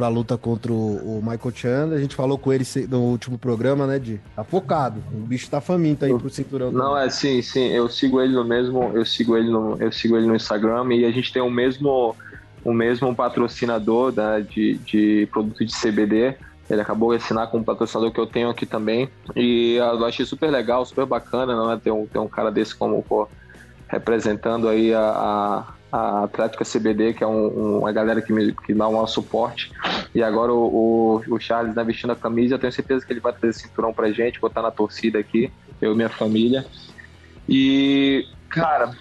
pra luta contra o, o, Michael Chandler. A gente falou com ele no último programa, né, de tá focado. O bicho tá faminto aí pro cinturão. Não, é sim, sim. Eu sigo ele no mesmo, eu sigo ele no, eu sigo ele no Instagram e a gente tem o mesmo o mesmo patrocinador né, de, de produto de CBD. Ele acabou de assinar com um patrocinador que eu tenho aqui também. E eu achei super legal, super bacana, não é? Ter um, ter um cara desse como representando aí a, a a Atlética CBD, que é um, um, uma galera que, me, que dá um suporte. E agora o, o, o Charles tá vestindo a camisa, eu tenho certeza que ele vai trazer cinturão pra gente, botar na torcida aqui, eu e minha família. E, cara,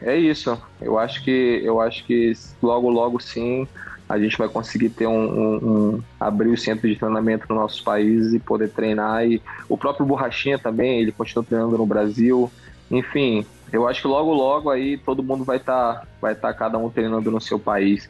é isso. Eu acho que eu acho que logo, logo sim a gente vai conseguir ter um, um, um abrir o centro de treinamento nos nossos países e poder treinar. E o próprio Borrachinha também, ele continua treinando no Brasil. Enfim, eu acho que logo, logo aí todo mundo vai estar, tá, vai estar tá cada um treinando no seu país.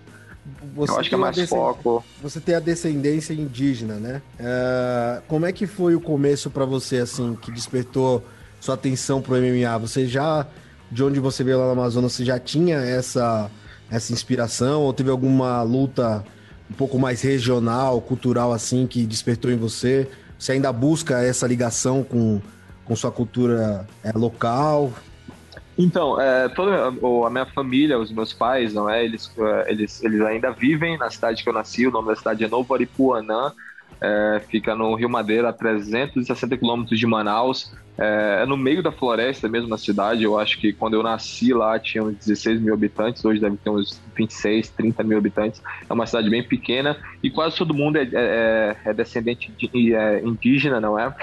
Você eu acho que é mais foco. Você tem a descendência indígena, né? Uh, como é que foi o começo para você, assim, que despertou sua atenção pro MMA? Você já, de onde você veio lá no Amazonas, você já tinha essa, essa inspiração? Ou teve alguma luta um pouco mais regional, cultural, assim, que despertou em você? Você ainda busca essa ligação com, com sua cultura é, local? Então, é, toda a minha família, os meus pais, não é? Eles, é, eles, eles ainda vivem na cidade que eu nasci. O nome da cidade é Novo Aripuanã. É, fica no Rio Madeira, a 360 quilômetros de Manaus. É, é, no meio da floresta mesmo na cidade. Eu acho que quando eu nasci lá tinha uns 16 mil habitantes, hoje deve ter uns 26, 30 mil habitantes. É uma cidade bem pequena e quase todo mundo é, é, é descendente de, é indígena, não é?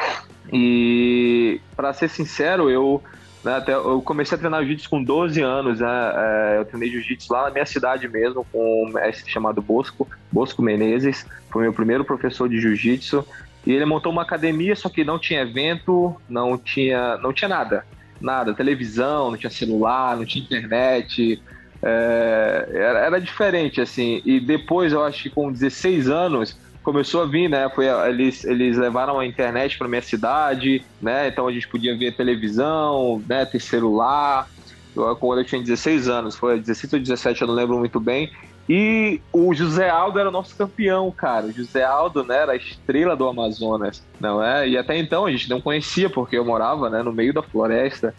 E para ser sincero, eu até eu comecei a treinar jiu-jitsu com 12 anos, né, é, eu treinei jiu-jitsu lá na minha cidade mesmo, com um mestre chamado Bosco, Bosco Menezes, foi meu primeiro professor de jiu-jitsu, e ele montou uma academia, só que não tinha evento, não tinha, não tinha nada, nada, televisão, não tinha celular, não tinha internet, é, era, era diferente, assim, e depois eu acho que com 16 anos começou a vir, né? Foi, eles, eles levaram a internet para minha cidade, né? Então a gente podia ver televisão, né? Ter celular. Eu, quando eu tinha 16 anos, foi 16 ou 17, eu não lembro muito bem. E o José Aldo era o nosso campeão, cara. O José Aldo, né, era a estrela do Amazonas, não é? E até então a gente não conhecia, porque eu morava, né, no meio da floresta.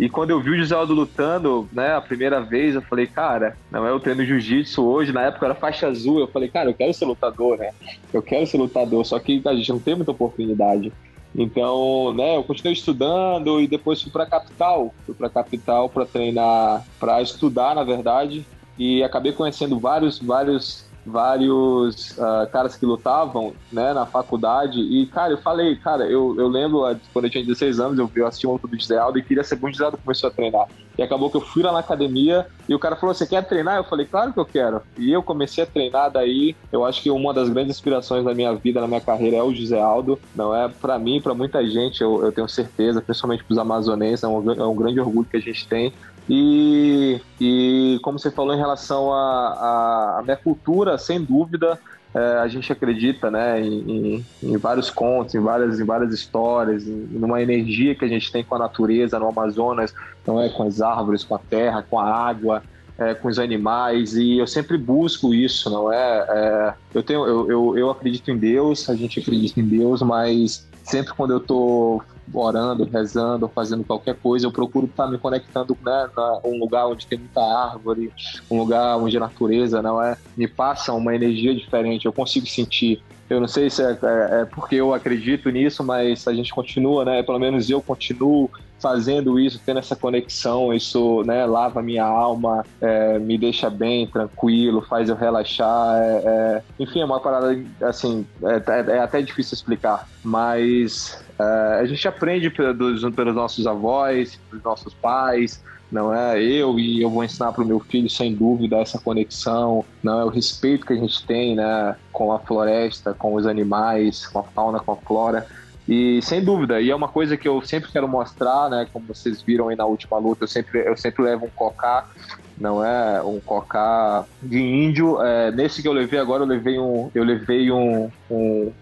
E quando eu vi o José Aldo lutando, né, a primeira vez, eu falei, cara, não é o treino jiu-jitsu hoje, na época era faixa azul, eu falei, cara, eu quero ser lutador, né? Eu quero ser lutador, só que a gente não tem muita oportunidade. Então, né, eu continuei estudando e depois fui para capital, fui para capital para treinar, para estudar, na verdade, e acabei conhecendo vários, vários vários uh, caras que lutavam, né, na faculdade. E, cara, eu falei, cara, eu, eu lembro ah, quando eu tinha 16 anos, eu, eu assisti um do José Aldo e queria ser bom Aldo começou a treinar. E acabou que eu fui lá na academia e o cara falou: Você quer treinar? Eu falei: Claro que eu quero. E eu comecei a treinar daí. Eu acho que uma das grandes inspirações da minha vida, na minha carreira, é o José Aldo. Não é para mim, para muita gente, eu, eu tenho certeza, principalmente para os amazonenses, é um, é um grande orgulho que a gente tem e, e como você falou em relação à minha cultura, sem dúvida, é, a gente acredita né, em, em, vários contos, em várias, em várias histórias, em, numa energia que a gente tem com a natureza no Amazonas, não é com as árvores, com a terra, com a água, é, com os animais, e eu sempre busco isso, não é? é eu, tenho, eu, eu, eu acredito em Deus, a gente acredita em Deus, mas sempre quando eu estou orando, rezando, fazendo qualquer coisa, eu procuro estar me conectando né, a um lugar onde tem muita árvore, um lugar onde a natureza não é? Me passa uma energia diferente, eu consigo sentir Eu não sei se é, é, é, porque eu acredito nisso, mas a gente continua, né? Pelo menos eu continuo fazendo isso, tendo essa conexão, isso né, lava minha alma, é, me deixa bem, tranquilo, faz eu relaxar. É, é, enfim, é uma parada assim, é, é até difícil explicar, mas a gente aprende pelos, pelos nossos avós, pelos nossos pais, não é eu e eu vou ensinar para o meu filho sem dúvida essa conexão, não é o respeito que a gente tem, né, com a floresta, com os animais, com a fauna, com a flora. E sem dúvida, e é uma coisa que eu sempre quero mostrar, né, como vocês viram aí na última luta, eu sempre eu sempre levo um cocá, não é um cocá de índio. É, nesse que eu levei agora, eu levei um eu levei um, um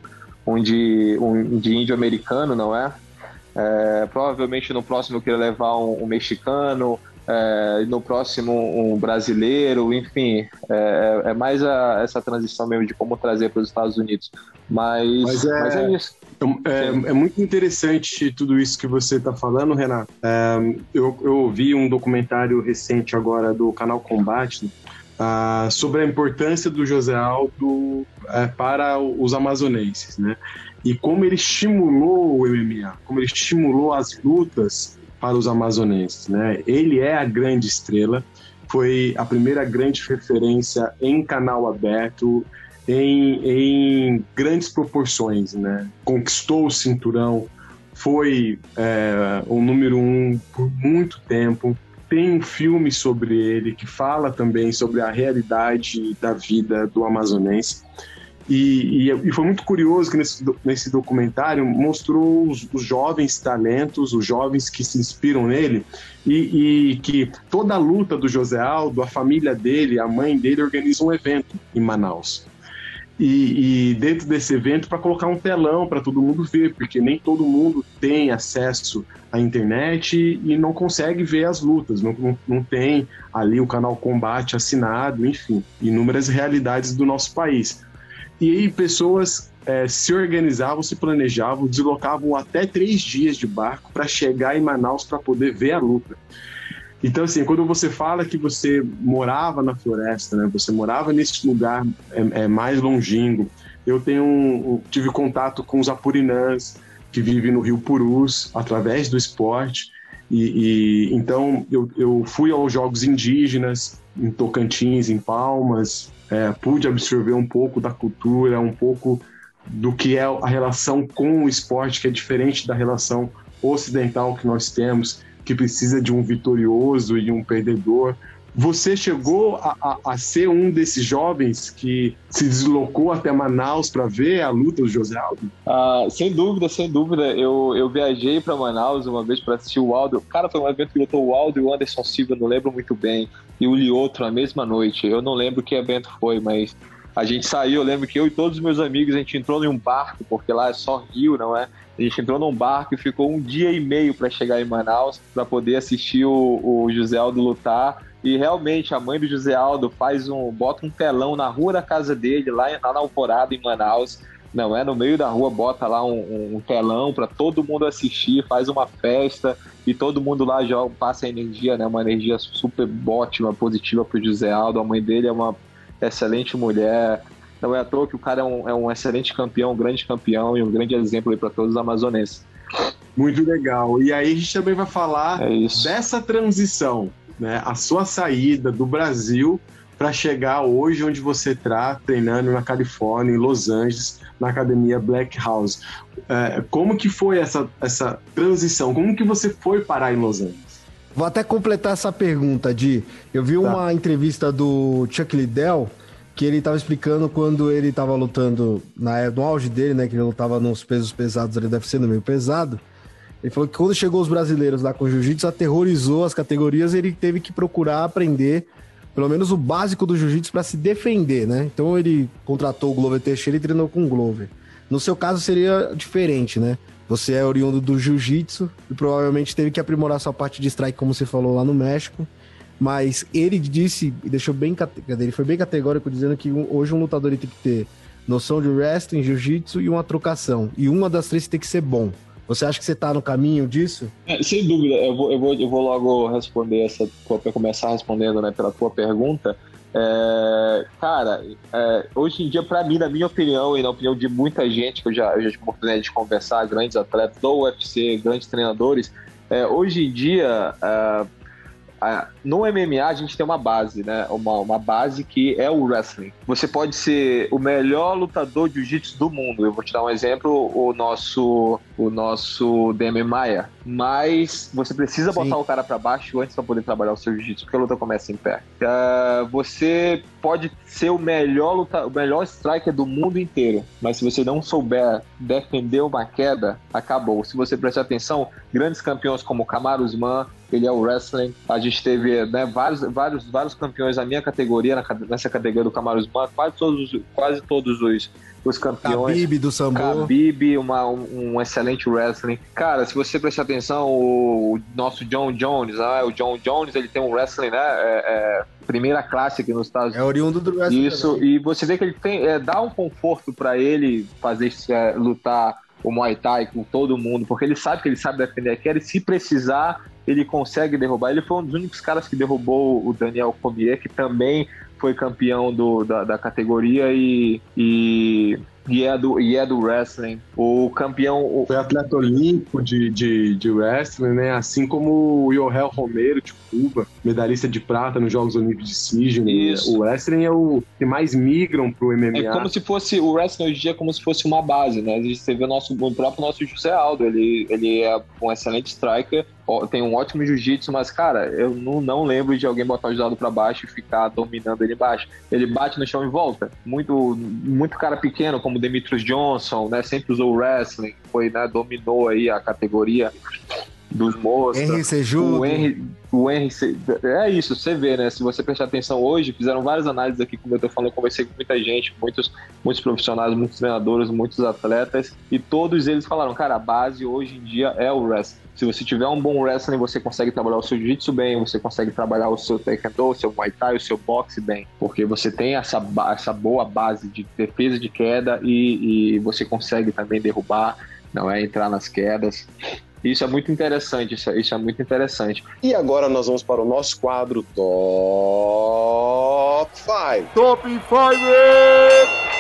um de, um de índio americano, não é? É, provavelmente no próximo eu queria levar um, um mexicano, é, no próximo um brasileiro, enfim, é, é mais a, essa transição mesmo de como trazer para os Estados Unidos. Mas, mas, é, mas é isso. É, é, muito interessante tudo isso que você está falando, Renato. É, eu, eu ouvi um documentário recente agora do canal Combate uh, sobre a importância do José Aldo é, para os amazonenses, né? e como ele estimulou o MMA, como ele estimulou as lutas para os amazonenses, né? Ele é a grande estrela, foi a primeira grande referência em canal aberto, em, em grandes proporções, né? Conquistou o cinturão, foi é, o número um por muito tempo. Tem um filme sobre ele que fala também sobre a realidade da vida do amazonense. E, e, e, foi muito curioso que nesse, nesse documentário mostrou os, os, jovens talentos, os jovens que se inspiram nele, e, e, que toda a luta do José Aldo, a família dele, a mãe dele, organizam um evento em Manaus. E, e dentro desse evento, para colocar um telão para todo mundo ver, porque nem todo mundo tem acesso à internet e não consegue ver as lutas, não, não, não tem ali o canal Combate assinado, enfim, inúmeras realidades do nosso país. E aí pessoas é, se organizavam, se planejavam, deslocavam até três dias de barco para chegar em Manaus para poder ver a luta. Então, assim, quando você fala que você morava na floresta, né, você morava nesse lugar é, é mais longínquo, eu tenho tive contato com os apurinãs que vivem no Rio Purus através do esporte. E, e então eu, eu fui aos jogos indígenas em Tocantins, em Palmas, é, pude absorver um pouco da cultura, um pouco do que é a relação com o esporte, que é diferente da relação ocidental que nós temos, que precisa de um vitorioso e um perdedor. Você chegou a, a, a ser um desses jovens que se deslocou até Manaus para ver a luta do José Aldo? Ah, sem dúvida, sem dúvida. Eu, eu viajei para Manaus uma vez para assistir o Aldo. Cara, foi um evento que lutou o Aldo e o Anderson Silva, não lembro muito bem. E o Lioto na mesma noite. Eu não lembro que evento foi, mas a gente saiu. Eu lembro que eu e todos os meus amigos, a gente entrou em um barco, porque lá é só rio, não é? A gente entrou num barco e ficou um dia e meio para chegar em Manaus para poder assistir o, o José Aldo lutar. E realmente a mãe do José Aldo faz um, bota um telão na rua da casa dele, lá, lá na Alvorada, em Manaus. Não é? No meio da rua bota lá um, um telão para todo mundo assistir, faz uma festa e todo mundo lá joga, passa energia, né? Uma energia super ótima, positiva pro José Aldo. A mãe dele é uma excelente mulher. Não é à toa que o cara é um, é um excelente campeão, um grande campeão e um grande exemplo para todos os amazonenses. Muito legal. E aí a gente também vai falar é dessa transição né, a sua saída do Brasil para chegar hoje onde você está treinando na Califórnia, em Los Angeles, na academia Black House. É, como que foi essa, essa transição? Como que você foi parar em Los Angeles? Vou até completar essa pergunta, de eu vi tá. uma entrevista do Chuck Liddell que ele estava explicando quando ele estava lutando na, no auge dele, né, que ele lutava nos pesos pesados, ele deve ser no meio pesado. Ele falou que quando chegou os brasileiros lá com jiu-jitsu, aterrorizou as categorias e ele teve que procurar aprender pelo menos o básico do jiu-jitsu para se defender, né? Então ele contratou o Glover Teixeira e treinou com o Glover. No seu caso seria diferente, né? Você é oriundo do jiu-jitsu e provavelmente teve que aprimorar sua parte de strike, como você falou lá no México. Mas ele disse, e deixou bem, ele foi bem categórico dizendo que hoje um lutador tem que ter noção de wrestling, jiu-jitsu e uma trocação. E uma das três tem que ser bom. Você acha que você está no caminho disso? É, sem dúvida, eu vou, eu, vou, eu vou logo responder essa começar respondendo né, pela tua pergunta. É, cara, é, hoje em dia, para mim, na minha opinião e na opinião de muita gente que eu já, eu já tive a oportunidade de conversar, grandes atletas do UFC, grandes treinadores, é, hoje em dia, no MMA a gente tem uma base, né? Uma, uma base que é o wrestling. Você pode ser o melhor lutador de jiu-jitsu do mundo. Eu vou te dar um exemplo, o nosso o nosso Demi Maia. Mas você precisa Sim. botar o cara para baixo antes para poder trabalhar o seu jiu-jitsu, porque a luta começa em pé. Uh, você pode ser o melhor luta, o melhor striker do mundo inteiro, mas se você não souber defender uma queda, acabou. Se você prestar atenção, grandes campeões como Kamaru Usman, ele é o wrestling. A gente teve né, vários, vários, vários campeões na minha categoria, nessa categoria do Kamaru Usman, quase todos, quase todos os, os campeões. Khabib do Sambo. Khabib, uma, um, um, excelente wrestling. Cara, se você prestar atenção, o nosso John Jones, né, o John Jones, ele tem um wrestling, né, é, é, primeira classe aqui nos Estados Unidos. É oriundo do wrestling. Isso, também. e você vê que ele tem, é, dá um conforto para ele fazer, é, lutar o Muay Thai com todo mundo, porque ele sabe que ele sabe defender e se precisar, ele consegue derrubar. Ele foi um dos únicos caras que derrubou o Daniel Cormier, que também foi campeão do, da, da categoria e, e e é do, e é do wrestling. O campeão. O... Foi atleta olímpico de, de, de wrestling, né? Assim como o Yohel Romero, de Cuba, medalhista de prata nos Jogos Olímpicos de Sydney. Isso. O wrestling é o que mais migram pro MMA. É como se fosse. O wrestling hoje em dia é como se fosse uma base, né? Você vê o, nosso, o próprio nosso José Aldo, ele, ele é um excelente striker tem um ótimo jiu-jitsu, mas, cara, eu não, não lembro de alguém botar o judado para baixo e ficar dominando ele embaixo. Ele bate no chão e volta. Muito, muito cara pequeno, como Demetrius Johnson, né? Sempre usou wrestling, foi, né? Dominou aí a categoria dos moços. Henry Sejudo. O Henry, o Henry é isso, você vê, né? Se você prestar atenção hoje, fizeram várias análises aqui, como eu tô falando, eu conversei com muita gente, muitos, muitos profissionais, muitos treinadores, muitos atletas, e todos eles falaram, cara, a base hoje em dia é o wrestling. Se você tiver um bom wrestling, você consegue trabalhar o seu jiu-jitsu bem, você consegue trabalhar o seu taekwondo, o seu muay thai, o seu boxe bem, porque você tem essa, essa boa base de defesa de queda e, e você consegue também derrubar, não é entrar nas quedas. Isso é muito interessante, isso é, isso é muito interessante. E agora nós vamos para o nosso quadro Top 5. Top 5!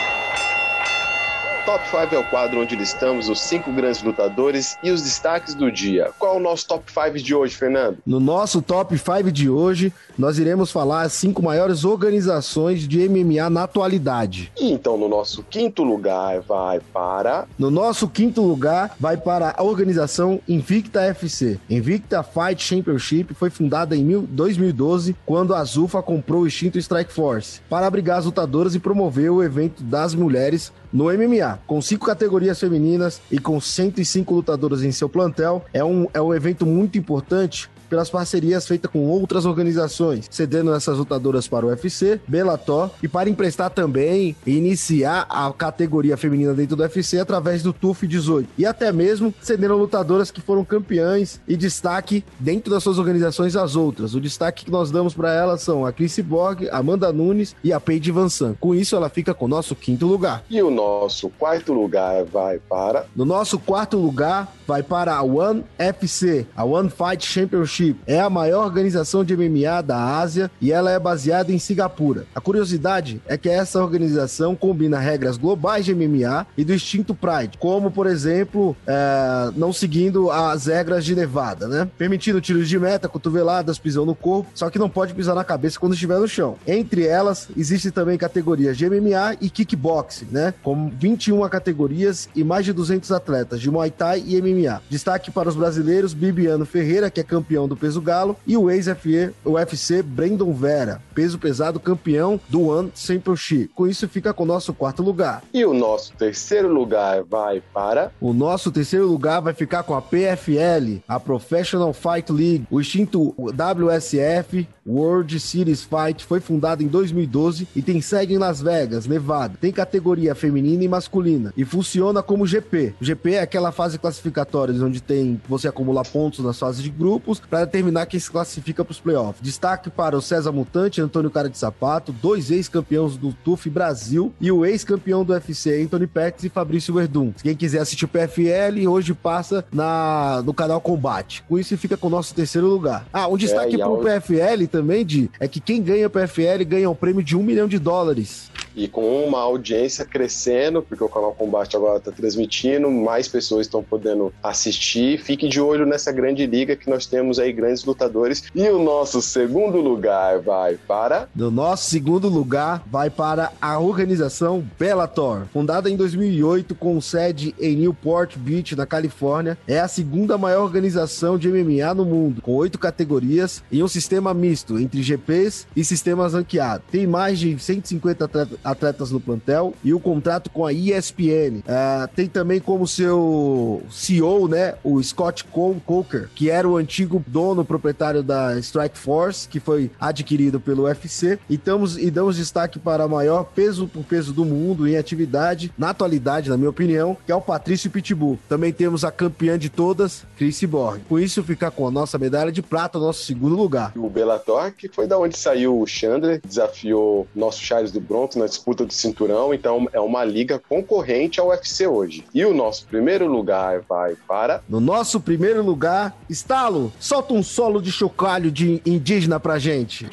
Top 5 é o quadro onde listamos os cinco grandes lutadores e os destaques do dia. Qual é o nosso top 5 de hoje, Fernando? No nosso top 5 de hoje, nós iremos falar as cinco maiores organizações de MMA na atualidade. E então, no nosso quinto lugar, vai para. No nosso quinto lugar, vai para a organização Invicta FC. Invicta Fight Championship foi fundada em 2012, quando a Zufa comprou o extinto Strike Force, para abrigar as lutadoras e promover o evento das mulheres no MMA, com cinco categorias femininas e com 105 lutadoras em seu plantel, é um, é um evento muito importante pelas parcerias feitas com outras organizações, cedendo essas lutadoras para o UFC, Bellator e para emprestar também e iniciar a categoria feminina dentro do UFC através do TUF 18 e até mesmo cedendo lutadoras que foram campeãs e destaque dentro das suas organizações às outras. O destaque que nós damos para elas são a Chris Borg, Amanda Nunes e a Paige Van San. Com isso, ela fica com o nosso quinto lugar. E o nosso quarto lugar vai para. No nosso quarto lugar vai para a One FC, a One Fight Championship É a maior organização de MMA da Ásia e ela é baseada em Singapura. A curiosidade é que essa organização combina regras globais de MMA e do instinto Pride, como, por exemplo, é, não seguindo as regras de Nevada, né? Permitindo tiros de meta, cotoveladas, pisão no corpo, só que não pode pisar na cabeça quando estiver no chão. Entre elas, existem também categorias de MMA e kickboxing, né? Com 21 categorias e mais de 200 atletas de Muay Thai e MMA. Destaque para os brasileiros Bibiano Ferreira, que é campeão do peso galo, e o ex-UFC Brandon Vera, peso pesado campeão do One Championship. Com isso, fica com o nosso quarto lugar. E o nosso terceiro lugar vai para. O nosso terceiro lugar vai ficar com a PFL, a Professional Fight League, o extinto WSF World Series Fight foi fundado em 2012 e tem sede em Las Vegas, Nevada. Tem categoria feminina e masculina e funciona como GP. O GP é aquela fase classificatória onde tem você acumula pontos nas fases de grupos para para determinar quem se classifica para os playoffs. Destaque para o César Mutante, Antônio Cara de Sapato, dois ex-campeões do TUF Brasil e o ex-campeão do UFC, Anthony Pettis e Fabrício Verdun. Quem quiser assistir o PFL, hoje passa na, no canal Combate. Com isso, fica com o nosso terceiro lugar. Ah, um destaque é, para o PFL também, de é que quem ganha o PFL ganha um prêmio de um milhão de dólares e com uma audiência crescendo, porque o canal Combate agora está transmitindo, mais pessoas estão podendo assistir. Fique de olho nessa grande liga que nós temos aí grandes lutadores. E o nosso segundo lugar vai para. No nosso segundo lugar vai para a organização Bellator, fundada em 2008 com sede em Newport Beach, na Califórnia. É a segunda maior organização de MMA no mundo, com oito categorias e um sistema misto entre GPs e sistemas ranqueados. Tem mais de 150 atletas no plantel e o contrato com a ESPN. Uh, ah, tem também como seu CEO, né, o Scott Coker, que era o antigo dono proprietário da Strike Force, que foi adquirido pelo UFC. E, e damos destaque para o maior peso por peso do mundo em atividade, na atualidade, na minha opinião, que é o Patrício Pitbull. Também temos a campeã de todas, Chris Borg. Com isso, ficar com a nossa medalha de prata, nosso segundo lugar. O Bellator, que foi da onde saiu o Chandler, desafiou nosso Charles do Bronx na disputa do cinturão, então é uma liga concorrente ao UFC hoje. E o nosso primeiro lugar vai para. No nosso primeiro lugar, Estalo, solta um solo de chocalho de indígena pra gente.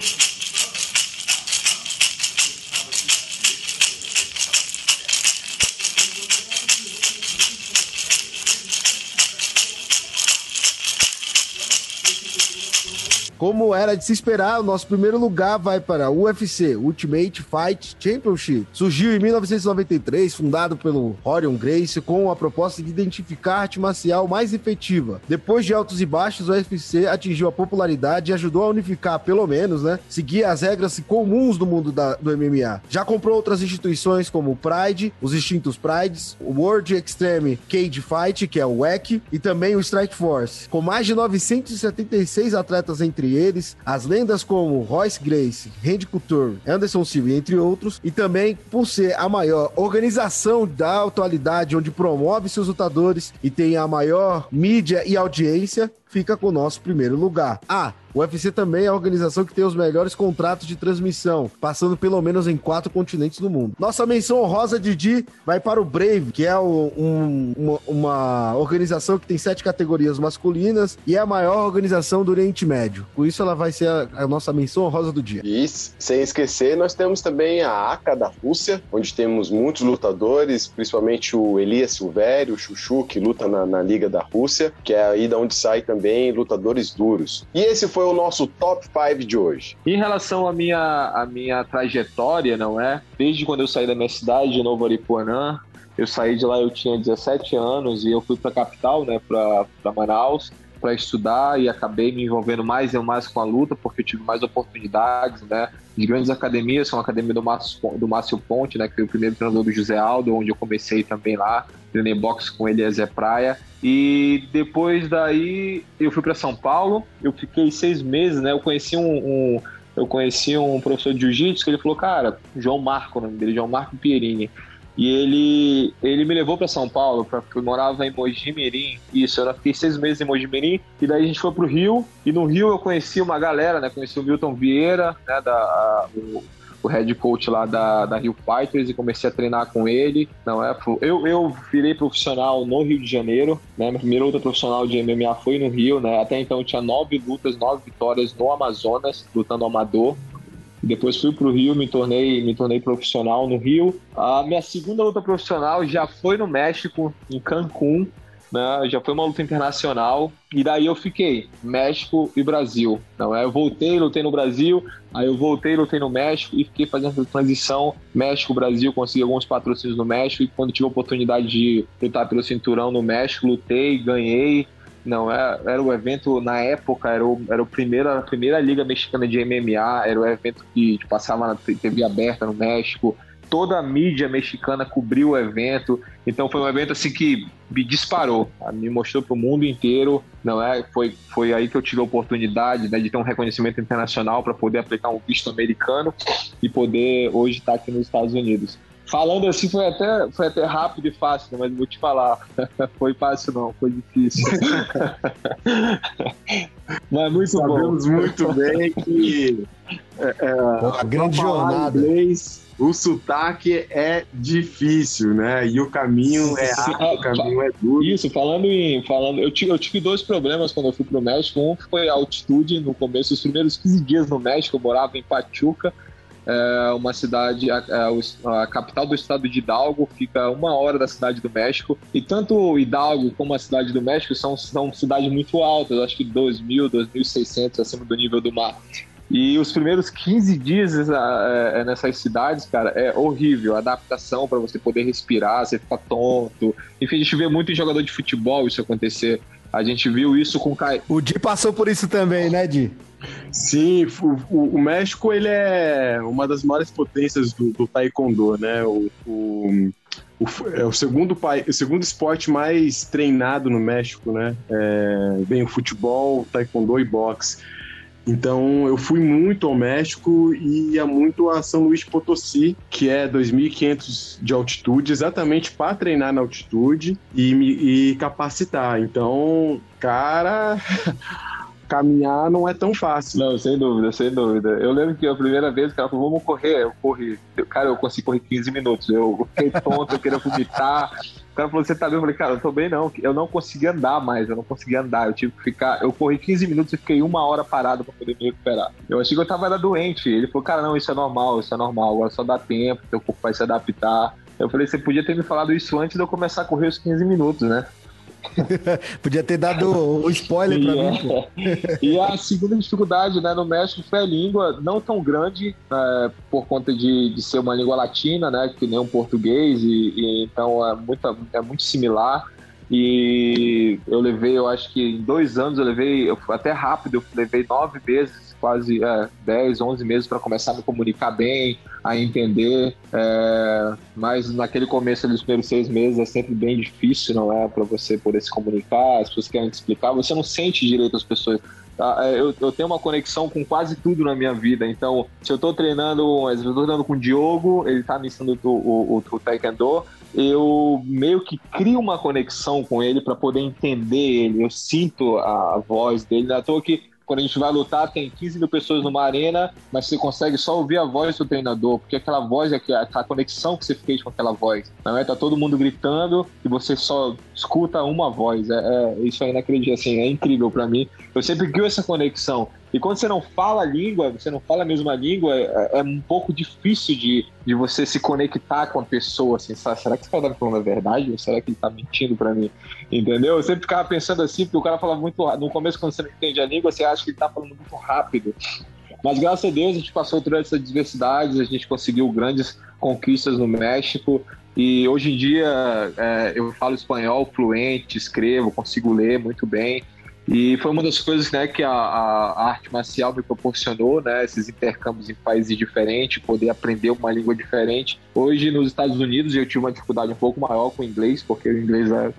Como era de se esperar, o nosso primeiro lugar vai para UFC, Ultimate Fight Championship. Surgiu em 1993, fundado pelo Orion Grace, com a proposta de identificar a arte marcial mais efetiva. Depois de altos e baixos, o UFC atingiu a popularidade e ajudou a unificar, pelo menos, né, seguir as regras comuns do mundo da, do MMA. Já comprou outras instituições como o Pride, os extintos Prides, o World Extreme Cage Fight, que é o WEC, e também o Strike Force. Com mais de 976 atletas entre eles as lendas como Royce Grace, Randy Couture, Anderson Silva, entre outros, e também por ser a maior organização da atualidade onde promove seus lutadores e tem a maior mídia e audiência, fica com o nosso primeiro lugar. Ah, o UFC também é a organização que tem os melhores contratos de transmissão, passando pelo menos em quatro continentes do mundo. Nossa menção honrosa, Didi, vai para o Brave, que é um, uma, uma, organização que tem sete categorias masculinas e é a maior organização do Oriente Médio. Com isso, ela vai ser a, a nossa menção honrosa do dia. E sem esquecer, nós temos também a ACA da Rússia, onde temos muitos lutadores, principalmente o Elias Silvério, o Chuchu, que luta na, na Liga da Rússia, que é aí da onde sai também lutadores duros. E esse foi o nosso top 5 de hoje. Em relação à minha, à minha trajetória, não é? Desde quando eu saí da minha cidade, de Novo Aripuanã, eu saí de lá, eu tinha 17 anos e eu fui para a capital, né, para Manaus, para estudar e acabei me envolvendo mais e mais com a luta, porque tive mais oportunidades, né? De grandes academias, são a academia do Márcio, do Márcio Ponte, né? Que foi o primeiro treinador do José Aldo, onde eu comecei também lá, treinei boxe com ele Zé Praia. E depois daí eu fui para São Paulo, eu fiquei seis meses, né? Eu conheci um, um eu conheci um professor de jiu-jitsu que ele falou, cara, João Marco, o nome dele, João Marco Pierini. E ele, ele me levou para São Paulo, pra, eu morava em Mojimirim. Isso, eu fiquei seis meses em Mojimirim. E daí a gente foi pro Rio. E no Rio eu conheci uma galera, né? Conheci o Milton Vieira, né? Da, a, o, o head coach lá da, da Rio Fighters e comecei a treinar com ele. Não é? Eu, eu virei profissional no Rio de Janeiro, né? Minha primeira luta profissional de MMA foi no Rio, né? Até então eu tinha nove lutas, nove vitórias no Amazonas, lutando amador. Depois fui para o Rio, me tornei, me tornei profissional no Rio. A minha segunda luta profissional já foi no México, em Cancún. Né? Já foi uma luta internacional. E daí eu fiquei México e Brasil. Não é? Eu voltei, lutei no Brasil. Aí eu voltei, lutei no México e fiquei fazendo a transição México-Brasil. Consegui alguns patrocínios no México. E quando tive a oportunidade de lutar pelo cinturão no México, lutei, ganhei. Não, era, é, era o evento, na época, era, o, era o primeiro, a primeira liga mexicana de MMA, era o evento que passava na TV aberta no México, toda a mídia mexicana cobriu o evento, então foi um evento assim que me disparou, me mostrou para o mundo inteiro, não é? Foi, foi aí que eu tive a oportunidade né, de ter um reconhecimento internacional para poder aplicar um visto americano e poder hoje estar aqui nos Estados Unidos. Falando assim foi até, foi até rápido e fácil, mas vou te falar. *laughs* foi fácil não, foi difícil. *laughs* mas muito Sabemos bom. muito *laughs* bem que é, é, grande jornada. Inglês, o sotaque é difícil, né? E o caminho é rápido, o caminho é duro. Isso, falando em. Falando, eu, tive, eu tive dois problemas quando eu fui pro México. Um foi a altitude no começo, os primeiros 15 dias no México, eu morava em Pachuca é uma cidade, a, a, a, capital do estado de Hidalgo, fica uma hora da cidade do México. E tanto Hidalgo como a cidade do México são, são cidades muito altas, acho que 2.000, 2.600 acima do nível do mar. E os primeiros 15 dias é, é, nessas cidades, cara, é horrível. A adaptação para você poder respirar, você fica tonto. Enfim, a gente vê muito em jogador de futebol isso acontecer. A gente viu isso com o Caio. O Di passou por isso também, né, Di? Sim, o, o, México ele é uma das maiores potências do, do taekwondo, né? O, o, o, é o segundo, o segundo esporte mais treinado no México, né? É, vem o futebol, taekwondo e boxe. Então eu fui muito ao México e ia muito a São Luís Potosí, que é 2.500 de altitude, exatamente para treinar na altitude e me e capacitar. Então, cara, *laughs* caminhar não é tão fácil. Não, sem dúvida, sem dúvida. Eu lembro que a primeira vez que ela falou, vamos correr, eu corri. Cara, eu consegui correr 15 minutos. Eu fiquei tonto, eu queria vomitar. O cara falou, você tá bem? Eu falei, cara, eu tô bem não. Eu não consegui andar mais, eu não consegui andar. Eu tive que ficar. Eu corri 15 minutos e fiquei uma hora parado pra poder me recuperar. Eu achei que eu tava era doente. Ele falou, cara, não, isso é normal, isso é normal. Agora só dá tempo, teu corpo vai se adaptar. Eu falei, você podia ter me falado isso antes de eu começar a correr os 15 minutos, né? *laughs* Podia ter dado o spoiler para mim. Pô. *laughs* e a segunda dificuldade né, no México foi a língua, não tão grande, é, por conta de, de ser uma língua latina, né, que nem um português, e, e então é, muita, é muito similar. E eu levei, eu acho que em dois anos eu levei, eu até rápido, eu levei nove meses quase é, 10, 11 meses para começar a me comunicar bem, a entender. É, mas naquele começo dos primeiros seis meses é sempre bem difícil, não é? Para você poder se comunicar, as pessoas querem te explicar, você não sente direito as pessoas. Tá? É, eu, eu, tenho uma conexão com quase tudo na minha vida. Então, se eu estou treinando, eu estou treinando com o Diogo, ele está me ensinando o, o, o, Taekwondo, eu meio que crio uma conexão com ele para poder entender ele. Eu sinto a voz dele. Não é à toa que quando a gente vai lutar, tem 15 mil pessoas numa arena, mas você consegue só ouvir a voz do treinador, porque aquela voz é aquela conexão que você fez com aquela voz. Não é? Tá todo mundo gritando e você só escuta uma voz. É, é isso é inacreditável, assim, é incrível para mim. Eu sempre crio essa conexão. E quando você não fala a língua, você não fala a mesma língua, é, é um pouco difícil de, de você se conectar com a pessoa, assim, sabe? Será que esse cara tá me falando a verdade ou será que ele tá mentindo para mim? Entendeu? Eu sempre ficava pensando assim, porque o cara fala muito no começo quando você não entende a língua, você acha que ele tá falando muito rápido. Mas graças a Deus a gente passou por essas diversidades, a gente conseguiu grandes conquistas no México. E hoje em dia é, eu falo espanhol fluente, escrevo, consigo ler muito bem. E foi uma das coisas né, que a, a, arte marcial me proporcionou, né, esses intercâmbios em países diferentes, poder aprender uma língua diferente. Hoje, nos Estados Unidos, eu tive uma dificuldade um pouco maior com o inglês, porque o inglês, é,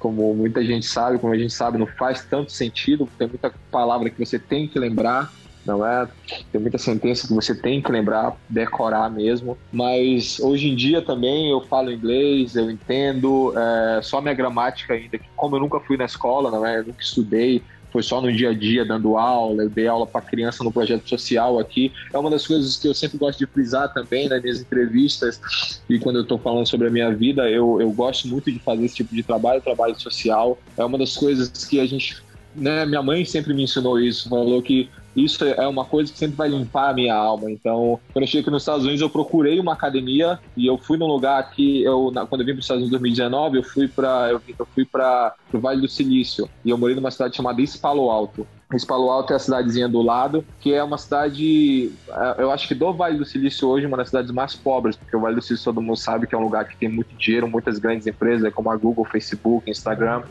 como muita gente sabe, como a gente sabe, não faz tanto sentido, tem muita palavra que você tem que lembrar não é? Tem muita sentença que você tem que lembrar, decorar mesmo. Mas hoje em dia também eu falo inglês, eu entendo, é, só minha gramática ainda, que como eu nunca fui na escola, não é? Eu nunca estudei, foi só no dia a dia dando aula, eu dei aula para criança no projeto social aqui. É uma das coisas que eu sempre gosto de frisar também nas minhas entrevistas e quando eu estou falando sobre a minha vida, eu, eu gosto muito de fazer esse tipo de trabalho, trabalho social. É uma das coisas que a gente né, minha mãe sempre me ensinou isso, falou que isso é uma coisa que sempre vai limpar a minha alma. Então, quando eu cheguei aqui nos Estados Unidos, eu procurei uma academia e eu fui num lugar que eu, quando eu vim para os Estados Unidos em 2019, eu fui para eu, eu fui para o Vale do Silício e eu morei numa cidade chamada East Palo Alto. East Palo Alto é a cidadezinha do lado, que é uma cidade, é, eu acho que do Vale do Silício hoje, uma das cidades mais pobres, porque o Vale do Silício todo mundo sabe que é um lugar que tem muito dinheiro, muitas grandes empresas, como a Google, Facebook, Instagram.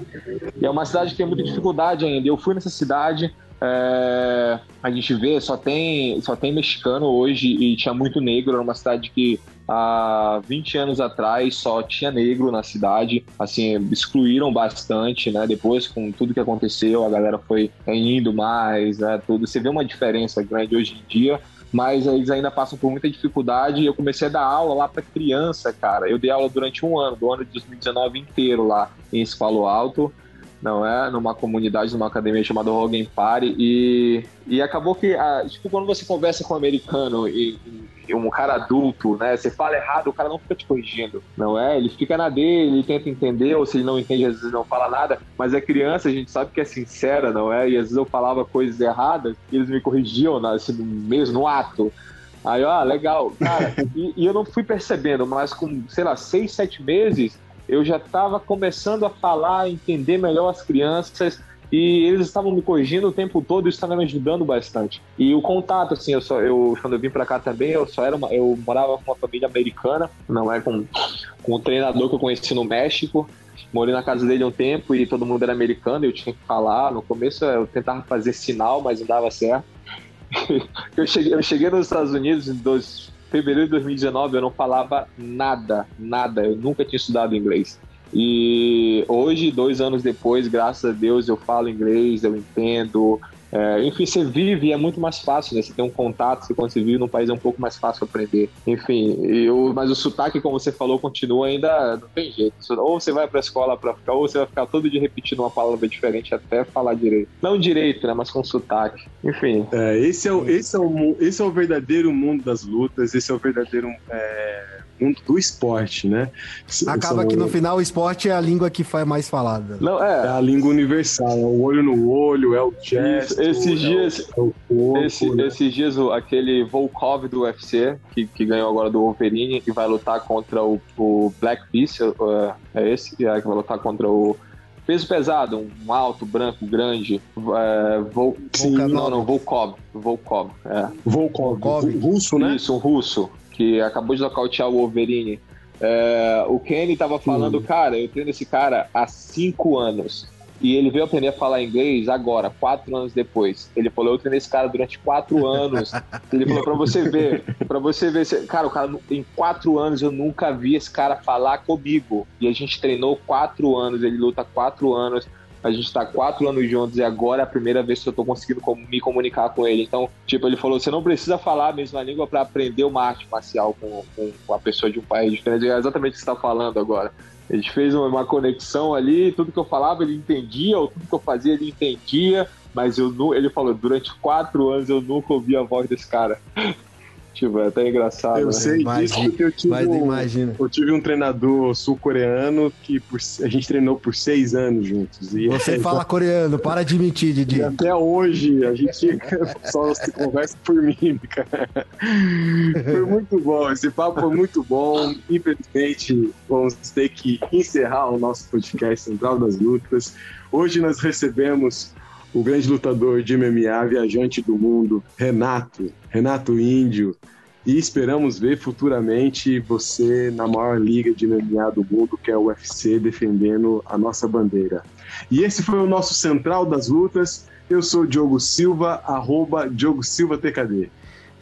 E é uma cidade que tem muita dificuldade ainda. Eu fui nessa cidade, é, a gente vê, só tem, só tem mexicano hoje e tinha muito negro. Era uma cidade que há 20 anos atrás só tinha negro na cidade. Assim, excluíram bastante, né? Depois, com tudo que aconteceu, a galera foi indo mais, né? Tudo. Você vê uma diferença grande hoje em dia. mas eles ainda passam por muita dificuldade. Eu comecei a dar aula lá para criança, cara. Eu dei aula durante um ano, do ano de 2019 inteiro lá em Espalo Alto não é? Numa comunidade, numa academia chamada Hogan Party. E, e acabou que, ah, tipo, quando você conversa com um americano e, e, um cara adulto, né? Você fala errado, o cara não fica te corrigindo, não é? Ele fica na dele, ele tenta entender, ou se ele não entende, às vezes não fala nada. Mas é criança, a gente sabe que é sincera, não é? E às vezes eu falava coisas erradas e eles me corrigiam né, assim, mesmo no ato. Aí, ó, legal. Cara, *laughs* e, e, eu não fui percebendo, mas com, sei lá, seis, sete meses, eu já estava começando a falar, entender melhor as crianças e eles estavam me corrigindo o tempo todo e estava me ajudando bastante. E o contato, assim, eu só, eu, quando eu vim para cá também, eu só era uma, eu morava com uma família americana, não é com, com um treinador que eu conheci no México. Morei na casa dele um tempo e todo mundo era americano, eu tinha que falar. No começo eu tentava fazer sinal, mas não dava certo. *laughs* eu, cheguei, eu cheguei nos Estados Unidos em dois, fevereiro de 2019 eu não falava nada, nada. Eu nunca tinha estudado inglês. E hoje, dois anos depois, graças a Deus, eu falo inglês, eu entendo, é, enfim, você vive e é muito mais fácil, né? Você tem um contato, você, quando você vive num país é um pouco mais fácil aprender. Enfim, eu, mas o sotaque, como você falou, continua ainda, não tem jeito. Ou você vai pra escola pra ficar, ou você vai ficar todo dia repetindo uma palavra diferente até falar direito. Não direito, né? Mas com sotaque. Enfim. É, esse, é o, esse, é o, esse é o verdadeiro mundo das lutas, esse é o verdadeiro. É mundo do esporte, né? Acaba São... que no final o esporte é a língua que faz mais falada. Não, é. é a língua universal, é o olho no olho, é o gesto. Esses é dias, o, é o corpo, esse, né? esses dias aquele Volkov do UFC, que, que ganhou agora do Wolverine, que vai lutar contra o, o Black Beast, é, é esse, é, que vai lutar contra o peso pesado, um alto, branco, grande. É, Vol... Sim, não, não, Volkov. Volkov, é. Volkov, Volkov. russo, né? Isso, um russo que acabou de nocautear o Wolverine. É, o Kenny tava falando, uhum. cara, eu treino esse cara há cinco anos. E ele veio aprender a falar inglês agora, quatro anos depois. Ele falou, eu treinei esse cara durante quatro anos. ele falou pra você ver, para você ver. Cara, o cara, em quatro anos eu nunca vi esse cara falar comigo. E a gente treinou quatro anos, ele luta quatro anos. A gente tá quatro anos juntos e agora é a primeira vez que eu tô conseguindo me comunicar com ele. Então, tipo, ele falou: você não precisa falar a mesma língua para aprender uma arte marcial com, com, com, a pessoa de um país diferente. É exatamente o que você tá falando agora. A gente fez uma conexão ali, tudo que eu falava ele entendia, ou tudo que eu fazia ele entendia, mas eu ele falou: durante quatro anos eu nunca ouvi a voz desse cara. *laughs* Tipo, é até engraçado. Eu né? sei imagina, disso porque eu tive, um, eu tive um treinador sul-coreano que por, a gente treinou por seis anos juntos. E Você é, fala coreano, para de mentir, Didi. E até hoje a gente *laughs* só se conversa por mímica. foi muito bom, esse papo foi muito bom. Infelizmente, vamos ter que encerrar o nosso podcast Central das Lutas. Hoje nós recebemos o grande lutador de MMA, viajante do mundo, Renato, Renato Índio. E esperamos ver futuramente você na maior liga de MMA do mundo, que é o UFC, defendendo a nossa bandeira. E esse foi o nosso Central das Lutas. Eu sou Diogo Silva, arroba Diogo Silva TKD.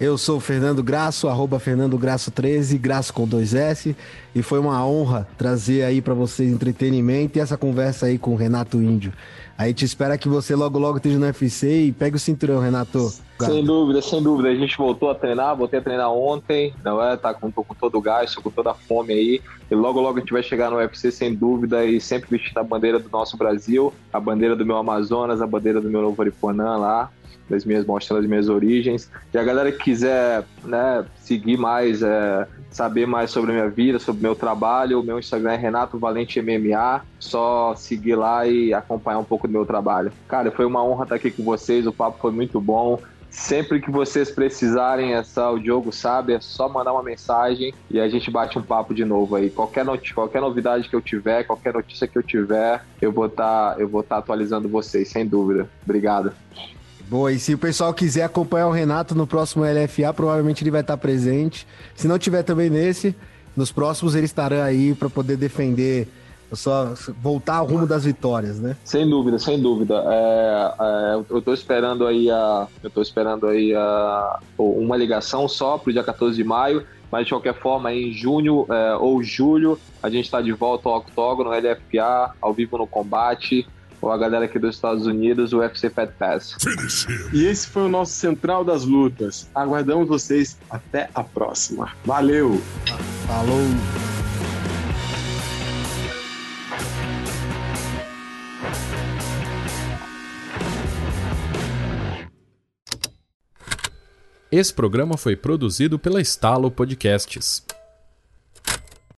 Eu sou Fernando Graço, arroba Fernando Graço 13, Graço com dois S. E foi uma honra trazer aí para vocês entretenimento e essa conversa aí com o Renato Índio. A gente espera que você logo, logo esteja no UFC e pegue o cinturão, Renato. Sem dúvida, sem dúvida. A gente voltou a treinar, voltei a treinar ontem, não é? Tá com, tô com todo o gás, tô com toda a fome aí. E logo, logo a gente vai chegar no UFC sem dúvida e sempre vestindo a bandeira do nosso Brasil, a bandeira do meu Amazonas, a bandeira do meu Novo Aripuanã lá das minhas mostras das minhas origens. E a galera que quiser né, seguir mais, é, saber mais sobre a minha vida, sobre o meu trabalho, o meu Instagram é Renato Valente MMA. Só seguir lá e acompanhar um pouco do meu trabalho. Cara, foi uma honra estar aqui com vocês, o papo foi muito bom. Sempre que vocês precisarem, essa, o Diogo sabe, é só mandar uma mensagem e a gente bate um papo de novo aí. Qualquer, not qualquer novidade que eu tiver, qualquer notícia que eu tiver, eu vou estar tá, eu vou tá atualizando vocês, sem dúvida. Obrigado. Boa, e se o pessoal quiser acompanhar o Renato no próximo LFA, provavelmente ele vai estar presente. Se não tiver também nesse, nos próximos ele estará aí para poder defender, só voltar ao rumo das vitórias, né? Sem dúvida, sem dúvida. É, é, eu estou esperando aí a, eu tô esperando aí a, uma ligação só para o dia 14 de maio. Mas de qualquer forma, em junho é, ou julho, a gente está de volta ao octógono, LFA, ao vivo no combate ou a galera aqui dos Estados Unidos, o UFC Fat Pass. E esse foi o nosso Central das Lutas. Aguardamos vocês até a próxima. Valeu! Falou! Esse programa foi produzido pela Estalo Podcasts.